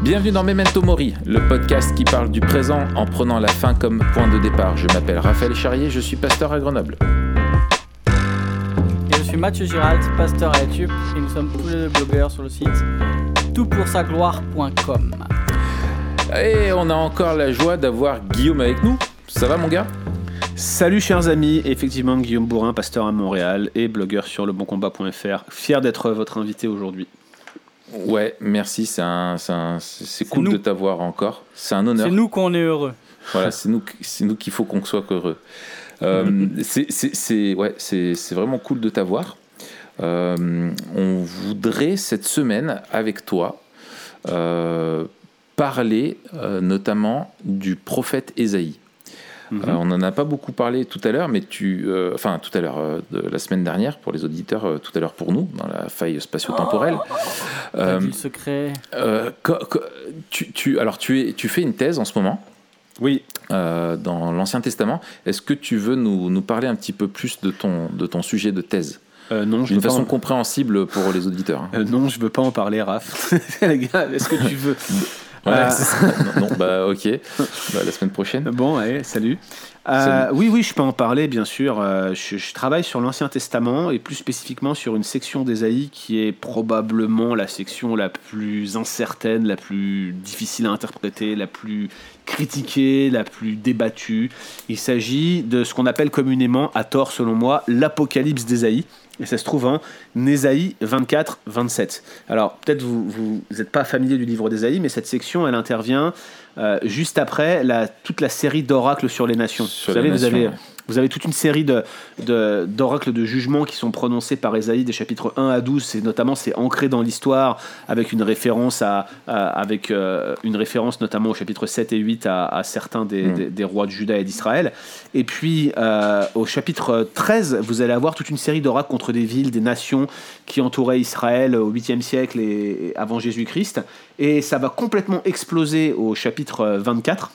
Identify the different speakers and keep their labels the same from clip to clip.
Speaker 1: Bienvenue dans Memento Mori, le podcast qui parle du présent en prenant la fin comme point de départ. Je m'appelle Raphaël Charrier, je suis pasteur à Grenoble.
Speaker 2: Et je suis Mathieu Giralt, pasteur à YouTube, et nous sommes tous les deux blogueurs sur le site toutpoursagloire.com.
Speaker 1: Et on a encore la joie d'avoir Guillaume avec nous. Ça va mon gars?
Speaker 3: Salut chers amis, effectivement Guillaume Bourrin, pasteur à Montréal et blogueur sur lebonCombat.fr. Fier d'être votre invité aujourd'hui.
Speaker 1: Ouais, merci, c'est cool
Speaker 2: nous.
Speaker 1: de t'avoir encore. C'est un honneur.
Speaker 2: C'est nous qu'on est heureux.
Speaker 1: Voilà, c'est nous, nous qu'il faut qu'on soit heureux. Euh, c'est- ouais, vraiment cool de t'avoir. Euh, on voudrait cette semaine avec toi euh, parler notamment du prophète Ésaïe.
Speaker 3: Mhm.
Speaker 1: Euh, on n'en a pas beaucoup parlé tout à l'heure, mais tu, euh, enfin tout à l'heure euh, de la semaine dernière pour les auditeurs, euh, tout à l'heure pour nous dans la faille spatio-temporelle. Euh,
Speaker 2: dit le secret.
Speaker 1: euh, tu, tu- alors tu, es, tu fais une thèse en ce moment
Speaker 3: Oui,
Speaker 1: euh, dans l'Ancien Testament. Est-ce que tu veux nous, nous parler un petit peu plus de ton, de ton sujet de thèse?
Speaker 3: Euh, non, je
Speaker 1: D'une
Speaker 3: veux pas
Speaker 1: façon
Speaker 3: en-
Speaker 1: compréhensible pour les auditeurs. hein.
Speaker 3: euh, non, je veux pas en parler, Raph. Est-ce que tu veux?
Speaker 1: Ouais,
Speaker 3: Euh,
Speaker 1: ça. non, non, bah ok. Bah, la semaine prochaine.
Speaker 3: Bon, allez, salut. Euh,
Speaker 1: Salut.
Speaker 3: Oui, oui, je peux en parler, bien sûr. Euh, je, je travaille sur l'Ancien Testament et plus spécifiquement sur une section d'Ésaïe qui est probablement la section la plus incertaine, la plus difficile à interpréter, la plus critiquée, la plus débattue. Il s'agit de ce qu'on appelle communément, à tort selon moi, l'Apocalypse d'Ésaïe. Et ça se trouve en Ésaïe 24-27. Alors, peut-être vous n'êtes pas familier du livre d'Ésaïe, mais cette section, elle intervient euh, juste après la, toute la série d'oracles sur les nations.
Speaker 1: Sur
Speaker 3: vous savez, vous, avez. Vous avez toute une série de, de- d'oracles de jugement qui sont prononcés par Ésaïe des chapitres 1 à 12. C'est notamment c'est ancré dans l'histoire avec une référence à, à- avec euh, une référence notamment au chapitre 7 et 8 à, à certains des,
Speaker 1: Mm.
Speaker 3: des- des rois de Juda et d'Israël. Et puis euh, au chapitre 13, vous allez avoir toute une série d'oracles contre des villes, des nations qui entouraient Israël au 8e siècle et et avant Jésus-Christ. Et ça va complètement exploser au chapitre 24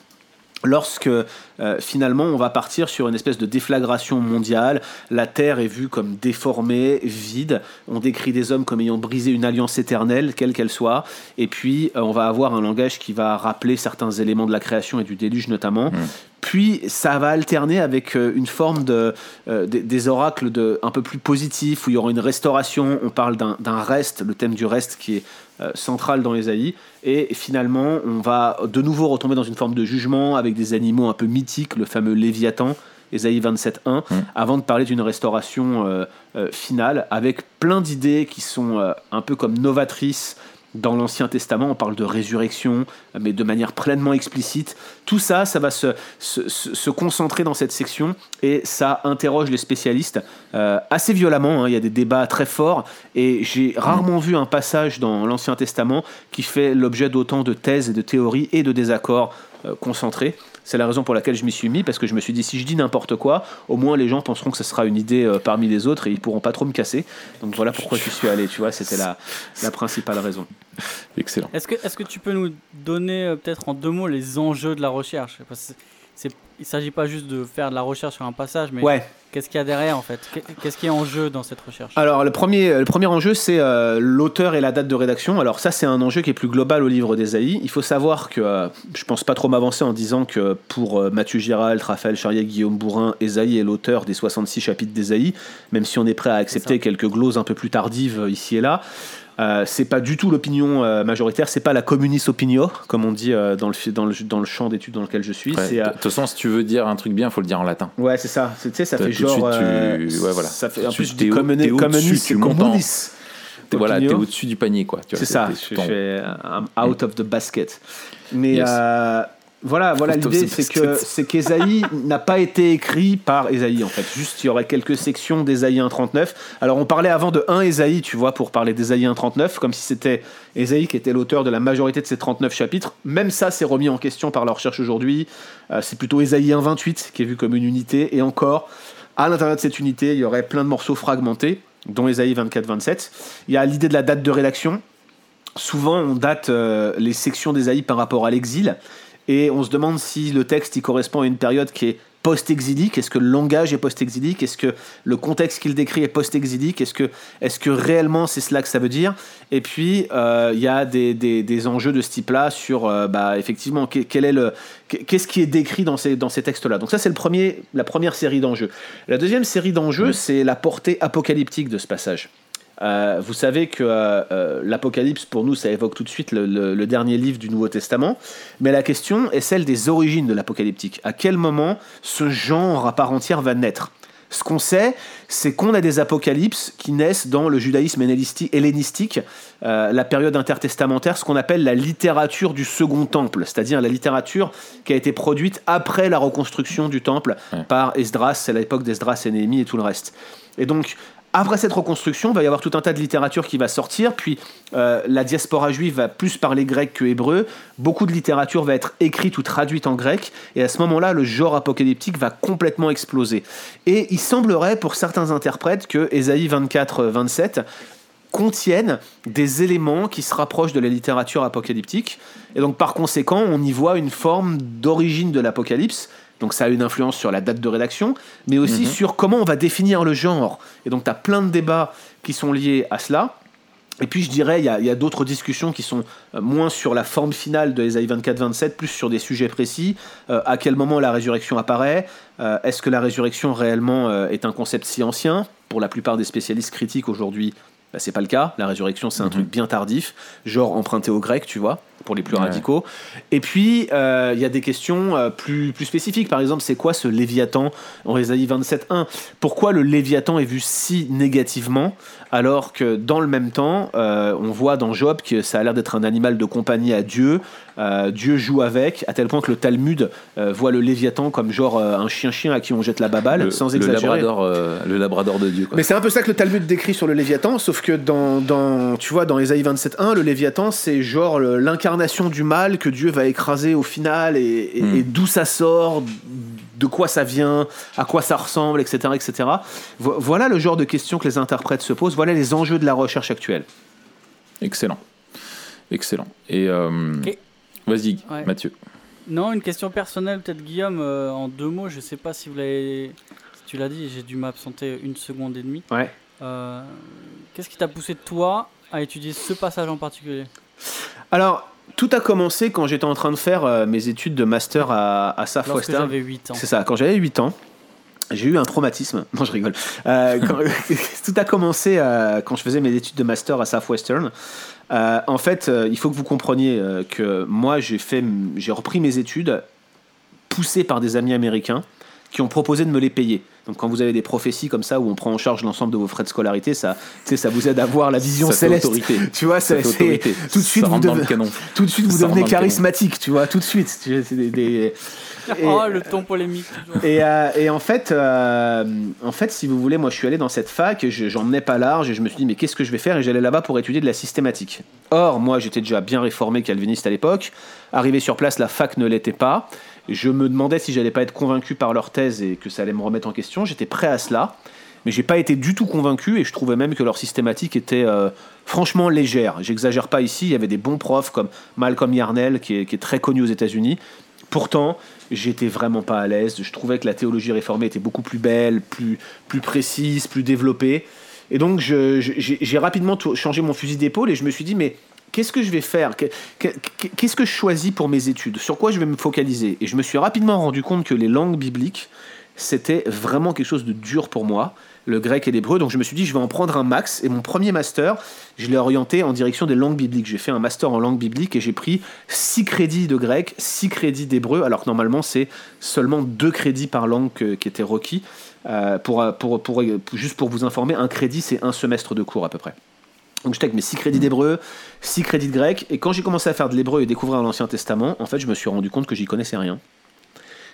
Speaker 3: lorsque euh, finalement on va partir sur une espèce de déflagration mondiale, la Terre est vue comme déformée, vide, on décrit des hommes comme ayant brisé une alliance éternelle, quelle qu'elle soit, et puis euh, on va avoir un langage qui va rappeler certains éléments de la création et du déluge notamment. Puis ça va alterner avec euh, une forme de, des, des oracles de, un peu plus positifs, où il y aura une restauration, on parle d'un reste, le thème du reste qui est euh, central dans Ésaïe, et finalement on va de nouveau retomber dans une forme de jugement avec des animaux un peu mythiques, le fameux Léviathan, Ésaïe 27.1, avant de parler d'une restauration euh, euh, finale, avec plein d'idées qui sont euh, un peu comme novatrices dans l'Ancien Testament, on parle de résurrection, mais de manière pleinement explicite. Tout ça, ça va se, concentrer dans cette section et ça interroge les spécialistes euh, assez violemment. hein. Il y a des débats très forts et j'ai rarement vu un passage dans l'Ancien Testament qui fait l'objet d'autant de thèses et de théories et de désaccords euh, concentrés. C'est la raison pour laquelle je m'y suis mis, parce que je me suis dit, si je dis n'importe quoi, au moins les gens penseront que ce sera une idée euh, parmi les autres et ils pourront pas trop me casser. Donc voilà pourquoi je suis allé, tu vois, c'était la, la principale raison.
Speaker 1: Excellent.
Speaker 2: Est-ce que, est-ce que tu peux nous donner euh, peut-être en deux mots les enjeux de la recherche? Parce que c'est, c'est- Il ne s'agit pas juste de faire de la recherche sur un passage, mais
Speaker 3: Ouais.
Speaker 2: qu'est-ce qu'il y a derrière en fait Qu'est- Qu'est-ce qui est en jeu dans cette recherche?
Speaker 3: Alors le premier, le premier enjeu c'est euh, l'auteur et la date de rédaction. Alors ça c'est un enjeu qui est plus global au livre d'Ésaïe. Il faut savoir que euh, je pense pas trop m'avancer en disant que pour euh, Mathieu Giralt, Raphaël Charrier, Guillaume Bourrin, Ésaïe est l'auteur des 66 chapitres d'Ésaïe, même si on est prêt à accepter quelques gloses un peu plus tardives euh, ici et là. Euh, c'est pas du tout l'opinion euh, majoritaire, c'est pas la communiste opinio, comme on dit euh, dans, le, dans, le, dans le champ d'études dans lequel je suis.
Speaker 1: Ouais,
Speaker 3: c'est,
Speaker 1: De toute façon, si tu veux dire un truc bien, il faut le dire en latin.
Speaker 3: Ouais, c'est ça. C'est- Tu sais, ça fait
Speaker 1: de suite,
Speaker 3: genre.
Speaker 1: tu- ouais, voilà.
Speaker 3: Ça fait en plus
Speaker 1: t'es au-dessus,
Speaker 3: communiste,
Speaker 1: tu montes en-
Speaker 3: communis.
Speaker 1: T'es voilà, t'es au-dessus du panier, quoi.
Speaker 3: C'est ça. Je fais I'm out of the basket. Mais
Speaker 1: Yes.
Speaker 3: Voilà, voilà l'idée, c'est que c'est qu'Ésaïe n'a pas été écrit par Ésaïe en fait. Juste, il y aurait quelques sections d'Ésaïe 1.39. Alors, on parlait avant de 1 Ésaïe, tu vois, pour parler d'Ésaïe 1.39, comme si c'était Ésaïe qui était l'auteur de la majorité de ces 39 chapitres. Même ça, c'est remis en question par la recherche aujourd'hui. Euh, c'est plutôt Ésaïe 1.28 qui est vu comme une unité. Et encore, à l'intérieur de cette unité, il y aurait plein de morceaux fragmentés, dont Ésaïe 24-27. Il y a l'idée de la date de rédaction. Souvent, on date euh, les sections d'Ésaïe par rapport à l'exil, et on se demande si le texte il correspond à une période qui est post-exilique Est-ce que le langage est post-exilique? Est-ce que le contexte qu'il décrit est post-exilique? Est-ce que, est que réellement c'est cela que ça veut dire? Et puis, euh, il y a des, des, des, enjeux de ce type-là sur, euh, bah, effectivement, quel est le, qu'est-ce qui est décrit dans ces, dans ces textes-là? Donc ça, c'est le premier, la première série d'enjeux. La deuxième série d'enjeux, c'est la portée apocalyptique de ce passage. Euh, vous savez que euh, euh, l'Apocalypse, pour nous, ça évoque tout de suite le, dernier livre du Nouveau Testament, mais la question est celle des origines de l'apocalyptique. À quel moment ce genre à part entière va naître? Ce qu'on sait, c'est qu'on a des apocalypses qui naissent dans le judaïsme hellénistique, la période intertestamentaire, ce qu'on appelle la littérature du second temple, c'est-à-dire la littérature qui a été produite après la reconstruction du temple par Esdras, c'est l'époque d'Esdras et Néhémie et tout le reste. Et donc, après cette reconstruction, il va y avoir tout un tas de littérature qui va sortir, puis euh, la diaspora juive va plus parler grec que hébreu, beaucoup de littérature va être écrite ou traduite en grec, et à ce moment-là, le genre apocalyptique va complètement exploser. Et il semblerait, pour certains interprètes, que Ésaïe 24-27 contiennent des éléments qui se rapprochent de la littérature apocalyptique, et donc par conséquent, on y voit une forme d'origine de l'apocalypse, donc ça a une influence sur la date de rédaction, mais aussi mhm. sur comment on va définir le genre. Et donc tu as plein de débats qui sont liés à cela. Et puis je dirais, il y a, d'autres discussions qui sont euh, moins sur la forme finale de Esaïe 24-27, plus sur des sujets précis. Euh, à quel moment la résurrection apparaît? Euh, Est-ce que la résurrection réellement est un concept si ancien? Pour la plupart des spécialistes critiques aujourd'hui, bah, c'est pas le cas. La résurrection, c'est un mhm. truc bien tardif, genre emprunté au grec, tu vois pour les plus radicaux. Et puis, euh, il y a des questions euh, plus, plus spécifiques. Par exemple, c'est quoi ce Léviathan? En Ésaïe 27.1 Pourquoi le Léviathan est vu si négativement? Alors que dans le même temps, euh, on voit dans Job que ça a l'air d'être un animal de compagnie à Dieu. Dieu joue avec, à tel point que le Talmud voit le Léviathan comme genre un chien-chien à qui on jette la baballe, sans exagérer.
Speaker 1: Le labrador, le labrador de Dieu.
Speaker 3: Mais c'est un peu ça que le Talmud décrit sur le Léviathan, sauf que dans, dans tu vois, dans Ésaïe 27.1, le Léviathan, c'est genre l'incarnation du mal que Dieu va écraser au final et, hmm. d'où ça sort, de quoi ça vient, à quoi ça ressemble, etc. etc. Voilà le genre de questions que les interprètes se posent, voilà les enjeux de la recherche actuelle.
Speaker 1: Excellent. Excellent. Et, euh, vas-y, Mathieu.
Speaker 2: Non, une question personnelle, peut-être Guillaume, euh, en deux mots, je sais pas si vous l'avez. tu l'as dit, j'ai dû m'absenter une seconde et demie.
Speaker 3: Ouais.
Speaker 2: Euh, qu'est-ce qui t'a poussé toi à étudier ce passage en particulier?
Speaker 3: Alors, tout a commencé quand j'étais en train de faire euh, mes études de master à, à SAF
Speaker 2: Lorsque j'avais 8 ans.
Speaker 3: C'est ça, quand j'avais 8 ans. J'ai eu un traumatisme. Non, je rigole. Euh, tout a commencé euh, quand je faisais mes études de master à Southwestern. en fait, il faut que vous compreniez que moi, j'ai fait, j'ai repris mes études poussé par des amis américains qui ont proposé de me les payer. Donc quand vous avez des prophéties comme ça où on prend en charge l'ensemble de vos frais de scolarité, ça, ça vous aide à voir la vision céleste. Autorité. Tu vois, c'est tout de suite vous devenez, tout de suite vous devenez charismatique, tu vois, tout de suite.
Speaker 2: des, oh, le ton polémique.
Speaker 3: Et, euh, et, en fait, euh, en fait, si vous voulez, moi, je suis allé dans cette fac, j'en menais pas large, et je me suis dit, mais qu'est-ce que je vais faire? Et j'allais là-bas pour étudier de la systématique. Or, moi, j'étais déjà bien réformé calviniste à l'époque. Arrivé sur place, la fac ne l'était pas. Je me demandais si j'allais pas être convaincu par leur thèse et que ça allait me remettre en question. J'étais prêt à cela, mais j'ai pas été du tout convaincu et je trouvais même que leur systématique était euh, franchement légère. J'exagère pas ici. Il y avait des bons profs comme Malcolm Yarnell qui est, très connu aux États-Unis. Pourtant, j'étais vraiment pas à l'aise. Je trouvais que la théologie réformée était beaucoup plus belle, plus, plus précise, plus développée. Et donc, j'ai rapidement changé mon fusil d'épaule et je me suis dit, mais qu'est-ce que je vais faire Qu'est-ce que je choisis pour mes études Sur quoi je vais me focaliser Et je me suis rapidement rendu compte que les langues bibliques, c'était vraiment quelque chose de dur pour moi, le grec et l'hébreu. Donc je me suis dit, je vais en prendre un max. Et mon premier master, je l'ai orienté en direction des langues bibliques. J'ai fait un master en langue biblique et j'ai pris 6 crédits de grec, 6 crédits d'hébreu, alors que normalement c'est seulement 2 crédits par langue qui étaient requis. Euh, pour, pour, juste pour vous informer, un crédit c'est un semestre de cours à peu près. Donc j'étais avec mes 6 crédits d'hébreu, 6 crédits de grec, et quand j'ai commencé à faire de l'hébreu et découvrir l'Ancien Testament, en fait je me suis rendu compte que j'y connaissais rien.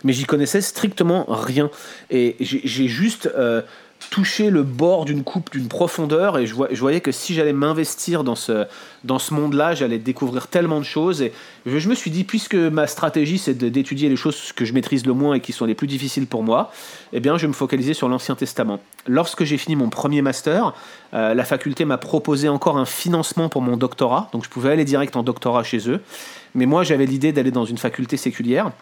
Speaker 3: Mais j'y connaissais strictement rien. Et j'ai juste euh, toucher le bord d'une coupe d'une profondeur et je, voyais que si j'allais m'investir dans ce, dans ce monde-là, j'allais découvrir tellement de choses et je, me suis dit, puisque ma stratégie c'est d'étudier les choses que je maîtrise le moins et qui sont les plus difficiles pour moi, eh bien je me focaliser sur l'Ancien Testament. Lorsque j'ai fini mon premier master, euh, la faculté m'a proposé encore un financement pour mon doctorat, donc je pouvais aller direct en doctorat chez eux, mais moi j'avais l'idée d'aller dans une faculté séculière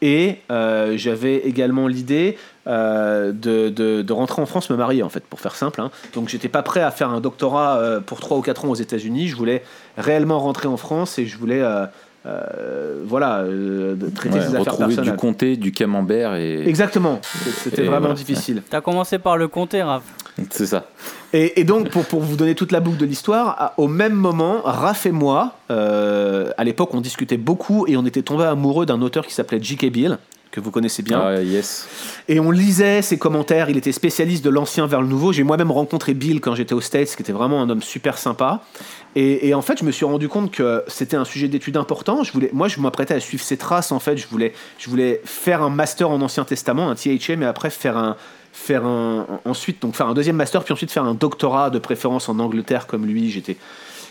Speaker 3: Et euh, j'avais également l'idée euh, de, de, de, rentrer en France me marier, en fait, pour faire simple. Hein. Donc j'étais pas prêt à faire un doctorat euh, pour 3 ou 4 ans aux États-Unis. Je voulais réellement rentrer en France et je voulais. Euh, voilà, traiter
Speaker 1: ses
Speaker 3: affaires personnelles.
Speaker 1: du comté, du camembert et.
Speaker 3: Exactement. C'était vraiment difficile.
Speaker 2: T'as commencé par le comté, Raph.
Speaker 1: C'est ça.
Speaker 3: Et, et, donc, pour, pour vous donner toute la boucle de l'histoire, au même moment, Raph et moi, euh, à l'époque, on discutait beaucoup et on était tombé amoureux d'un auteur qui s'appelait J.K. Bill, que vous connaissez bien.
Speaker 1: Ah, yes.
Speaker 3: Et on lisait ses commentaires, il était spécialiste de l'ancien vers le nouveau. J'ai moi-même rencontré Bill quand j'étais aux States, qui était vraiment un homme super sympa. Et, et en fait, je me suis rendu compte que c'était un sujet d'étude important. Je voulais, moi, je m'apprêtais à suivre ses traces, en fait. Je voulais, je voulais faire un master en Ancien Testament, un THM, et après faire un, faire un, ensuite donc faire un deuxième master, puis ensuite faire un doctorat de préférence en Angleterre comme lui. J'étais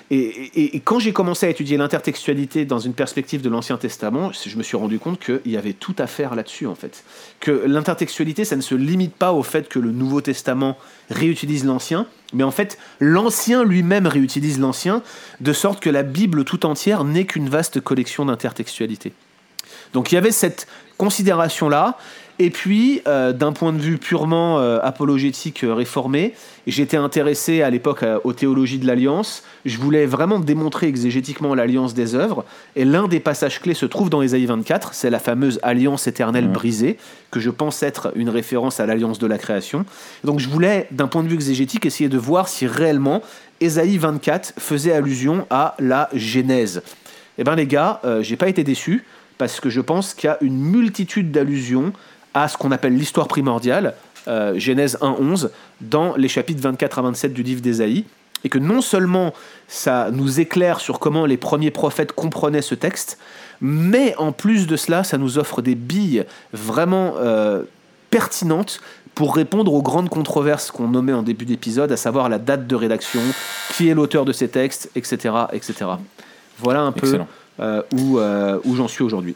Speaker 3: et, quand j'ai commencé à étudier l'intertextualité dans une perspective de l'Ancien Testament, je me suis rendu compte qu'il y avait tout à faire là-dessus en fait. Que l'intertextualité, ça ne se limite pas au fait que le Nouveau Testament réutilise l'Ancien, mais en fait l'Ancien lui-même réutilise l'Ancien, de sorte que la Bible tout entière n'est qu'une vaste collection d'intertextualité. Donc il y avait cette considération-là, et puis, euh, d'un point de vue purement euh, apologétique euh, réformé, j'étais intéressé à l'époque aux théologies de l'Alliance. Je voulais vraiment démontrer exégétiquement l'alliance des œuvres. Et l'un des passages clés se trouve dans Ésaïe 24, c'est la fameuse alliance éternelle brisée, que je pense être une référence à l'alliance de la création. Donc je voulais, d'un point de vue exégétique, essayer de voir si réellement Ésaïe 24 faisait allusion à la Genèse. Eh bien les gars, j'ai pas été déçu parce que je pense qu'il y a une multitude d'allusions à ce qu'on appelle l'histoire primordiale, euh, Genèse 1.11, dans les chapitres 24 à 27 du livre d'Ésaïe, et que non seulement ça nous éclaire sur comment les premiers prophètes comprenaient ce texte, mais en plus de cela, ça nous offre des billes vraiment euh, pertinentes pour répondre aux grandes controverses qu'on nommait en début d'épisode, à savoir la date de rédaction, qui est l'auteur de ces textes, etc. etc. Voilà un peu euh, où, où j'en suis aujourd'hui.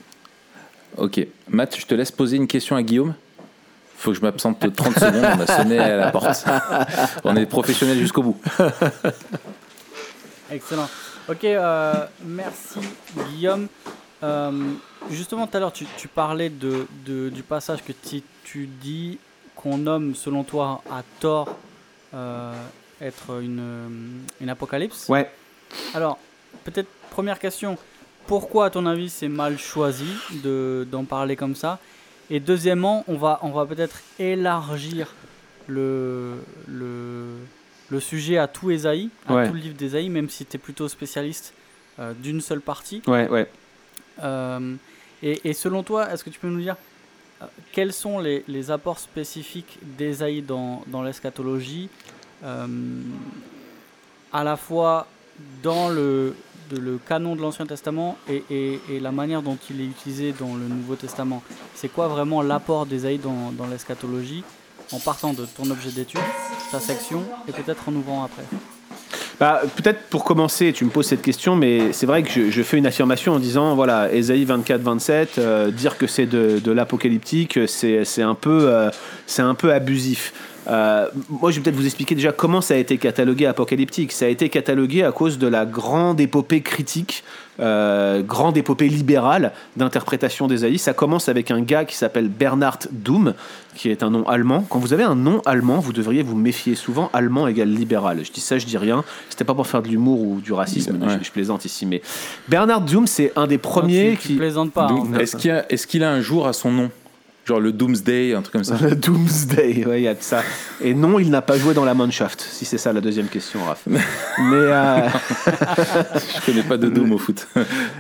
Speaker 1: Ok. Matt, je te laisse poser une question à Guillaume. Faut que je m'absente 30 secondes, on a sonné à la porte. On est professionnel jusqu'au bout.
Speaker 2: Excellent. Ok, euh, merci Guillaume. Euh, justement, tout à l'heure, tu, parlais de, du passage que tu, dis qu'on nomme, selon toi, à tort, euh, être une, une apocalypse.
Speaker 3: Ouais.
Speaker 2: Alors, peut-être première question pourquoi, à ton avis, c'est mal choisi d'en parler comme ça? Et deuxièmement, on va, on va peut-être élargir le, le, le, sujet à tout Esaïe, à tout le livre d'Esaïe, même si tu es plutôt spécialiste euh, d'une seule partie.
Speaker 3: Ouais, ouais.
Speaker 2: Euh, et, et, selon toi, est-ce que tu peux nous dire euh, quels sont les, les apports spécifiques d'Esaïe dans, dans l'eschatologie, à la fois dans le, le canon de l'Ancien Testament et, la manière dont il est utilisé dans le Nouveau Testament. C'est quoi vraiment l'apport d'Ésaïe dans, dans l'eschatologie en partant de ton objet d'étude, ta section, et peut-être en ouvrant après?
Speaker 3: Bah, Peut-être pour commencer, tu me poses cette question, mais c'est vrai que je, fais une affirmation en disant, voilà, Ésaïe 24-27, euh, dire que c'est de, l'apocalyptique, c'est un, euh, un peu abusif. Euh, moi, je vais peut-être vous expliquer déjà comment ça a été catalogué apocalyptique. Ça a été catalogué à cause de la grande épopée critique, euh, grande épopée libérale d'interprétation d'Esaïe. Ça commence avec un gars qui s'appelle Bernard Doom, qui est un nom allemand. Quand vous avez un nom allemand, vous devriez vous méfier souvent. Allemand égale libéral. Je dis ça, je dis rien. C'était pas pour faire de l'humour ou du racisme. Je, plaisante ici, mais Bernard Doom, c'est un des premiers qui.
Speaker 2: plaisante pas. Hein.
Speaker 1: Est-ce qu'il est a un jour à son nom? Genre le Doomsday, un truc comme ça.
Speaker 3: Le Doomsday, oui, il y a de ça. Et non, il n'a pas joué dans la Mannschaft, si c'est ça la deuxième question, Raph. Mais. Euh...
Speaker 1: Je connais pas de Doom au foot.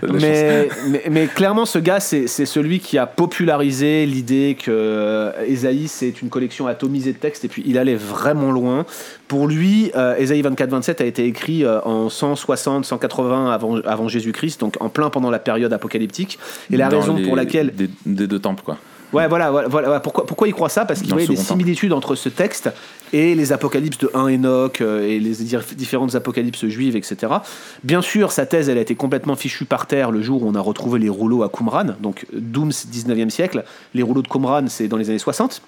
Speaker 3: mais, mais, clairement, ce gars, c'est celui qui a popularisé l'idée que Esaïe, c'est une collection atomisée de textes, et puis il allait vraiment loin. Pour lui, euh, Esaïe 24-27 a été écrit euh, en 160, 180 avant, avant Jésus-Christ, donc en plein pendant la période apocalyptique. Et la raison pour laquelle.
Speaker 1: Des, des deux temples, quoi.
Speaker 3: Ouais, voilà, voilà, Pourquoi, pourquoi il croit ça? Parce qu'il voyait des similitudes entre ce texte et les apocalypses de 1 Enoch euh, et les différentes apocalypses juives, etc. Bien sûr, sa thèse, elle a été complètement fichue par terre le jour où on a retrouvé les rouleaux à Qumran, donc Dooms 19e siècle. Les rouleaux de Qumran, c'est dans les années 60.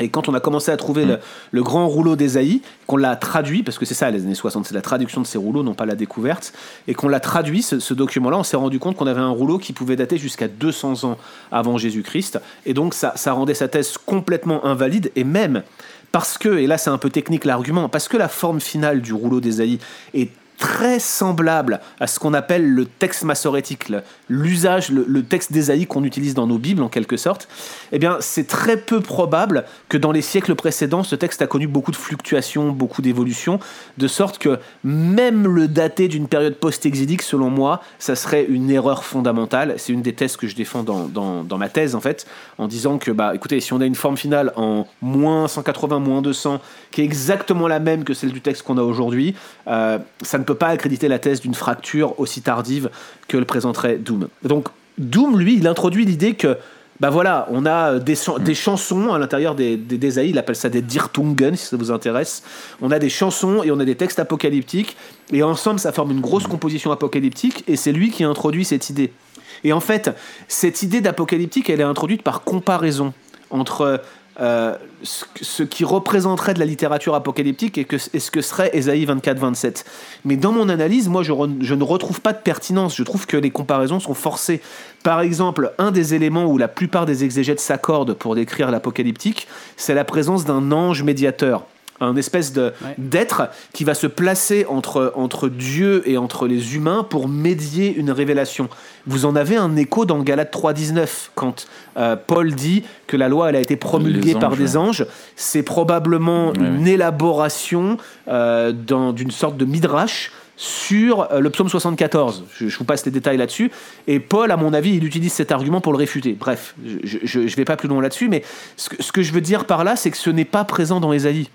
Speaker 3: Et quand on a commencé à trouver le, le grand rouleau d'Ésaïe, qu'on l'a traduit, parce que c'est ça les années 60, c'est la traduction de ces rouleaux, non pas la découverte, et qu'on l'a traduit, ce, ce document-là, on s'est rendu compte qu'on avait un rouleau qui pouvait dater jusqu'à 200 ans avant Jésus-Christ, et donc ça, ça rendait sa thèse complètement invalide, et même parce que, et là c'est un peu technique l'argument, parce que la forme finale du rouleau d'Ésaïe est très semblable à ce qu'on appelle le texte massorétique, l'usage, le, le texte d'Ésaïe qu'on utilise dans nos Bibles en quelque sorte, eh bien c'est très peu probable que dans les siècles précédents, ce texte a connu beaucoup de fluctuations, beaucoup d'évolutions, de sorte que même le dater d'une période post-exilique, selon moi, ça serait une erreur fondamentale. C'est une des thèses que je défends dans ma thèse, en fait, en disant que, bah, écoutez, si on a une forme finale en moins 180, moins 200, qui est exactement la même que celle du texte qu'on a aujourd'hui, euh, ça ne peut pas accréditer la thèse d'une fracture aussi tardive que le présenterait Doom. Donc, Doom, lui, il introduit l'idée que bah voilà, on a des, chan- des chansons à l'intérieur des, des d'Ésaïe, il appelle ça des Dirtungen, si ça vous intéresse. On a des chansons et on a des textes apocalyptiques, et ensemble, ça forme une grosse composition apocalyptique, et c'est lui qui introduit cette idée. Et en fait, cette idée d'apocalyptique, elle est introduite par comparaison entre euh, ce, qui représenterait de la littérature apocalyptique et, ce que serait Ésaïe 24-27. Mais dans mon analyse, moi, je ne retrouve pas de pertinence. Je trouve que les comparaisons sont forcées. Par exemple, un des éléments où la plupart des exégètes s'accordent pour décrire l'apocalyptique, c'est la présence d'un ange médiateur. Un espèce de,
Speaker 2: Ouais.
Speaker 3: d'être qui va se placer entre, entre Dieu et entre les humains pour médier une révélation. Vous en avez un écho dans Galates 3.19, quand euh, Paul dit que la loi elle a été promulguée par des anges. C'est probablement
Speaker 1: Ouais,
Speaker 3: une élaboration euh, dans- d'une sorte de midrash sur euh, le psaume 74. Je, je vous passe les détails là-dessus. Et Paul, à mon avis, il utilise cet argument pour le réfuter. Bref, je ne vais pas plus loin là-dessus, mais ce que, ce que je veux dire par là, c'est que ce n'est pas présent dans Ésaïe.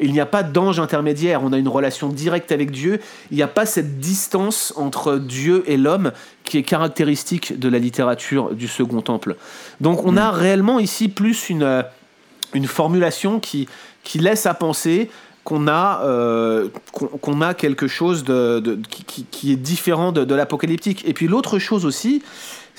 Speaker 3: Il n'y a pas d'ange intermédiaire, on a une relation directe avec Dieu. Il n'y a pas cette distance entre Dieu et l'homme qui est caractéristique de la littérature du Second Temple. Donc on a réellement ici plus une, euh, une formulation qui, qui laisse à penser qu'on a, euh, qu'on qu'on a quelque chose de, de- qui, qui- qui est différent de, de l'apocalyptique. Et puis l'autre chose aussi,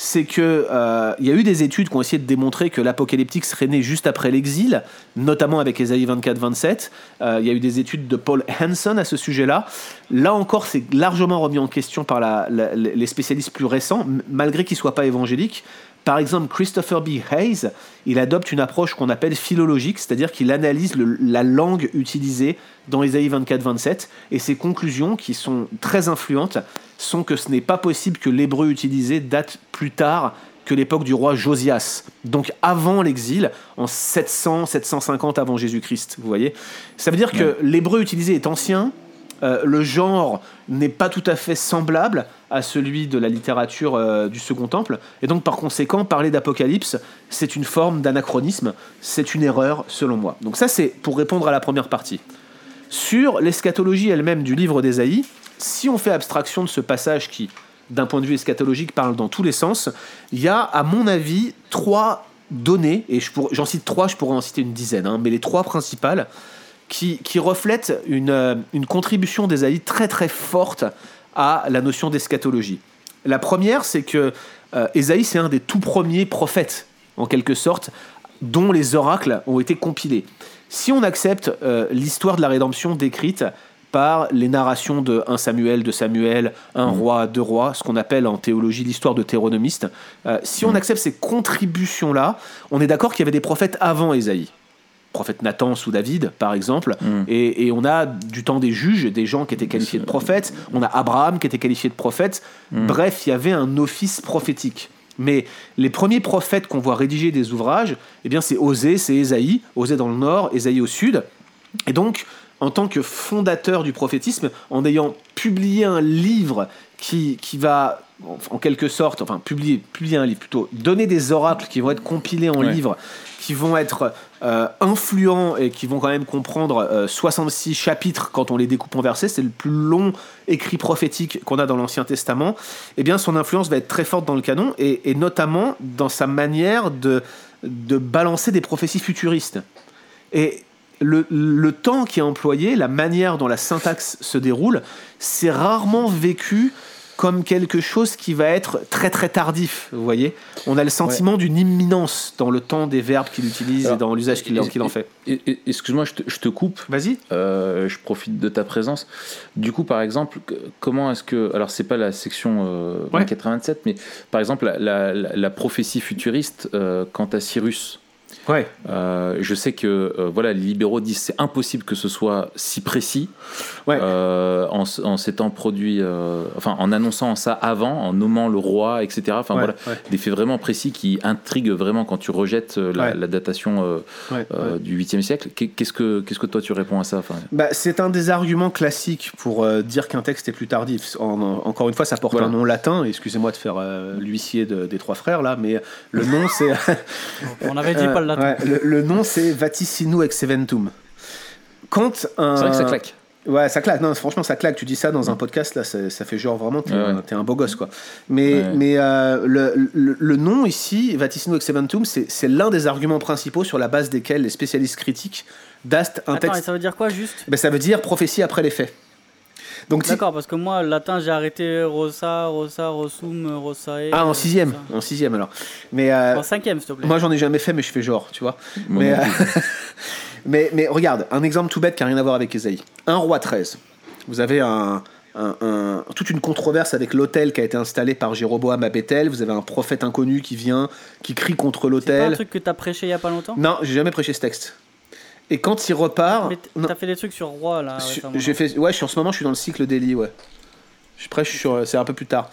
Speaker 3: c'est que euh, il y a eu des études qui ont essayé de démontrer que l'apocalyptique serait né juste après l'exil, notamment avec Ésaïe 24-27. Euh, il y a eu des études de Paul Hanson à ce sujet-là. Là encore, c'est largement remis en question par les spécialistes plus récents, malgré qu'ils soient pas évangéliques. Par exemple, Christopher B. Hayes, il adopte une approche qu'on appelle philologique, c'est-à-dire qu'il analyse le- la langue utilisée dans Ésaïe 24-27, et ses conclusions, qui sont très influentes, sont que ce n'est pas possible que l'hébreu utilisé date plus tard que l'époque du roi Josias, donc avant l'exil, en 700-750 avant Jésus-Christ, vous voyez Ça veut dire que l'hébreu utilisé est ancien, euh, le genre n'est pas tout à fait semblable à celui de la littérature euh, du Second Temple, et donc par conséquent, parler d'Apocalypse, c'est une forme d'anachronisme, c'est une erreur selon moi. Donc ça, c'est pour répondre à la première partie. Sur l'eschatologie elle-même du livre d'Ésaïe, si on fait abstraction de ce passage qui, d'un point de vue eschatologique, parle dans tous les sens, il y a, à mon avis, trois données, et j'en cite trois, je pourrais en citer une dizaine, hein, mais les trois principales, qui, qui reflètent une, euh, une contribution d'Ésaïe très très forte à la notion d'eschatologie. La première, c'est que euh, Ésaïe, c'est un des tout premiers prophètes, en quelque sorte, dont les oracles ont été compilés. Si on accepte euh, l'histoire de la rédemption décrite par les narrations de 1 Samuel, de Samuel, un roi, deux rois, ce qu'on appelle en théologie l'histoire de Théronomiste, euh, si on accepte ces contributions-là, on est d'accord qu'il y avait des prophètes avant Ésaïe. Prophète Nathan sous David, par exemple, et, et on a du temps des juges, des gens qui étaient qualifiés de prophètes, on a Abraham qui était qualifié de prophète, bref, il y avait un office prophétique. Mais les premiers prophètes qu'on voit rédiger des ouvrages, eh bien c'est Osée, c'est Ésaïe, Osée dans le nord, Ésaïe au sud. Et donc, en tant que fondateur du prophétisme, en ayant publié un livre qui, qui va, en- en quelque sorte, enfin, publier, publier un livre plutôt, donner des oracles qui vont être compilés en
Speaker 1: Ouais.
Speaker 3: livres, qui vont être euh, influents et qui vont quand même comprendre euh, 66 chapitres quand on les découpe en versets, c'est le plus long écrit prophétique qu'on a dans l'Ancien Testament, eh bien son influence va être très forte dans le canon et, et notamment dans sa manière de, de balancer des prophéties futuristes. Et le, le temps qui est employé, la manière dont la syntaxe se déroule, c'est rarement vécu comme quelque chose qui va être très très tardif, vous voyez On a le sentiment d'une imminence dans le temps des verbes qu'il utilise et dans l'usage qu'il en fait.
Speaker 1: Excuse-moi, je te, je te coupe.
Speaker 3: Vas-y.
Speaker 1: Euh, je profite de ta présence. Du coup, par exemple, comment est-ce que... Alors, c'est pas la section euh, 87, mais par exemple, la, la, la prophétie futuriste euh, quant à Cyrus.
Speaker 3: Ouais.
Speaker 1: Euh, je sais que euh, voilà, les libéraux disent c'est impossible que ce soit si précis
Speaker 3: ouais.
Speaker 1: euh, en, en s'étant produit, euh, enfin en annonçant ça avant, en nommant le roi, etc. Enfin
Speaker 3: Ouais,
Speaker 1: voilà,
Speaker 3: ouais.
Speaker 1: des faits vraiment précis qui intriguent vraiment quand tu rejettes la,
Speaker 3: Ouais.
Speaker 1: la datation euh, euh, du 8e siècle. Qu'est- Qu'est-ce que qu'est-ce que toi tu réponds à ça enfin,
Speaker 3: Bah, c'est un des arguments classiques pour euh, dire qu'un texte est plus tardif. En- en- encore une fois, ça porte
Speaker 1: Voilà.
Speaker 3: un nom latin. Excusez-moi de faire euh, l'huissier de- des trois frères là, mais le nom c'est.
Speaker 2: On avait dit pas le latin.
Speaker 3: Ouais, le, le nom c'est Vaticinu ex eventum. Quand un.
Speaker 1: C'est vrai que ça claque.
Speaker 3: Ouais, ça claque. Non, franchement, ça claque. Tu dis ça dans un podcast, là, ça, ça fait genre vraiment, t'es
Speaker 1: Ouais,
Speaker 3: un,
Speaker 1: ouais.
Speaker 3: t'es un beau gosse, quoi. Mais,
Speaker 1: Ouais.
Speaker 3: mais euh, le, le, le nom ici, Vaticino ex eventum, c'est c'est l'un des arguments principaux sur la base desquels les spécialistes critiques dastent un
Speaker 2: Attends, et
Speaker 3: texte.
Speaker 2: ça veut dire quoi juste?
Speaker 3: Ben, ça veut dire prophétie après les faits. Donc,
Speaker 2: D'accord, parce que moi, le latin, j'ai arrêté rosa, rosa, rosum, rosae.
Speaker 3: Ah, en
Speaker 2: euh,
Speaker 3: sixième, en sixième alors. Mais euh.
Speaker 2: En cinquième, s'il te plaît.
Speaker 3: moi, j'en ai jamais fait, mais je fais genre, tu vois. Mais, euh, mais, mais regarde, un exemple tout bête qui n'a rien à voir avec Ésaïe. Un roi 13. Vous avez un, un- un- toute une controverse avec l'autel qui a été installé par Jéroboam à Bethel. Vous avez un prophète inconnu qui vient, qui crie contre
Speaker 2: C'est pas un
Speaker 3: l'autel.
Speaker 2: truc que t'as prêché il y a pas longtemps?
Speaker 3: Non, j'ai jamais prêché ce texte. Et quand il repart.
Speaker 2: Mais t'as fait des trucs sur roi là.
Speaker 3: j'ai fait, ouais, je suis en ce moment, je suis dans le cycle d'Élie, ouais. Je prêche sur, c'est un peu plus tard.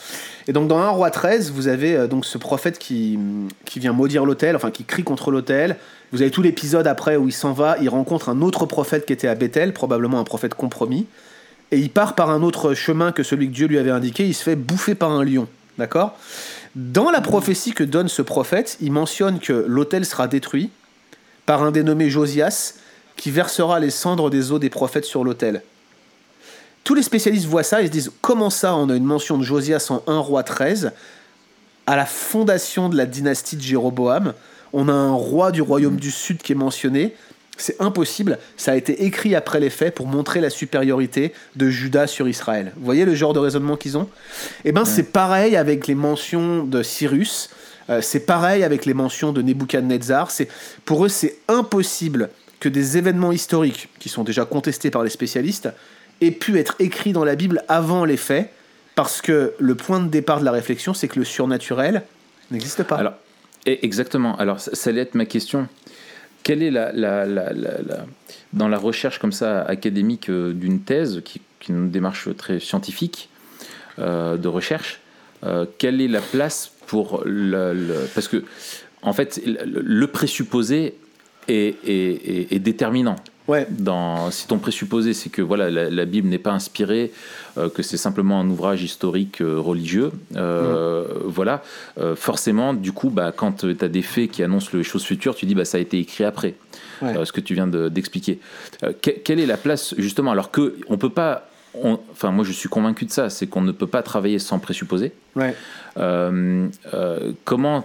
Speaker 3: Et donc dans 1 roi 13, vous avez euh, donc ce prophète qui, qui vient maudire l'autel, enfin qui crie contre l'autel. Vous avez tout l'épisode après où il s'en va, il rencontre un autre prophète qui était à Bethel, probablement un prophète compromis, et il part par un autre chemin que celui que Dieu lui avait indiqué, il se fait bouffer par un lion. D'accord? Dans la prophétie que donne ce prophète, il mentionne que l'autel sera détruit par un dénommé Josias qui versera les cendres des eaux des prophètes sur l'autel. Tous les spécialistes voient ça et se disent comment ça on a une mention de Josias en 1 roi 13 à la fondation de la dynastie de Jéroboam, on a un roi du royaume du sud qui est mentionné. C'est impossible, ça a été écrit après les faits pour montrer la supériorité de Juda sur Israël. Vous voyez le genre de raisonnement qu'ils ont? Eh ben c'est pareil avec les mentions de Cyrus, euh, c'est pareil avec les mentions de Nebuchadnezzar. Pour eux c'est impossible que des événements historiques qui sont déjà contestés par les spécialistes aient pu être écrits dans la Bible avant les faits, parce que le point de départ de la réflexion c'est que le surnaturel n'existe pas.
Speaker 1: Alors, exactement. Alors, ça, ça allait être ma question. Quelle est la, dans la recherche comme ça académique euh, d'une thèse, qui, est une démarche très scientifique euh, de recherche, euh, quelle est la place pour le, parce que en fait le présupposé est, est- déterminant.
Speaker 3: Ouais.
Speaker 1: Dans, si ton présupposé c'est que voilà la, la Bible n'est pas inspirée, euh, que c'est simplement un ouvrage historique euh, religieux, euh, voilà, euh, forcément du coup bah, quand tu as des faits qui annoncent les choses futures, tu dis bah ça a été écrit après,
Speaker 3: Ouais.
Speaker 1: Ce que tu viens de- d'expliquer. Que- quelle est la place justement alors que on peut pas, on- enfin moi je suis convaincu de ça, c'est qu'on ne peut pas travailler sans présupposer.
Speaker 3: Ouais.
Speaker 1: Euh, euh, comment,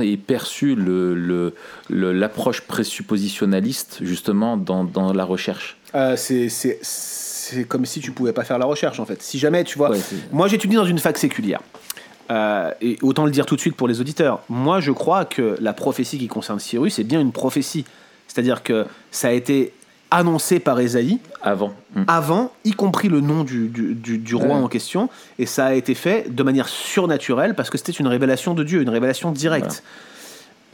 Speaker 1: est perçue le, le- le- l'approche présuppositionnaliste justement dans, dans la recherche?
Speaker 3: Euh, c'est, comme si tu pouvais pas faire la recherche en fait. Si jamais tu vois,
Speaker 1: Ouais,
Speaker 3: moi j'étudie dans une fac séculière. Et autant le dire tout de suite pour les auditeurs. Moi je crois que la prophétie qui concerne Cyrus est bien une prophétie. C'est-à-dire que ça a été annoncé par Ésaïe
Speaker 1: Avant. Mm.
Speaker 3: avant, y compris le nom du, du, du- du roi
Speaker 1: Ouais.
Speaker 3: en question, et ça a été fait de manière surnaturelle parce que c'était une révélation de Dieu, une révélation directe.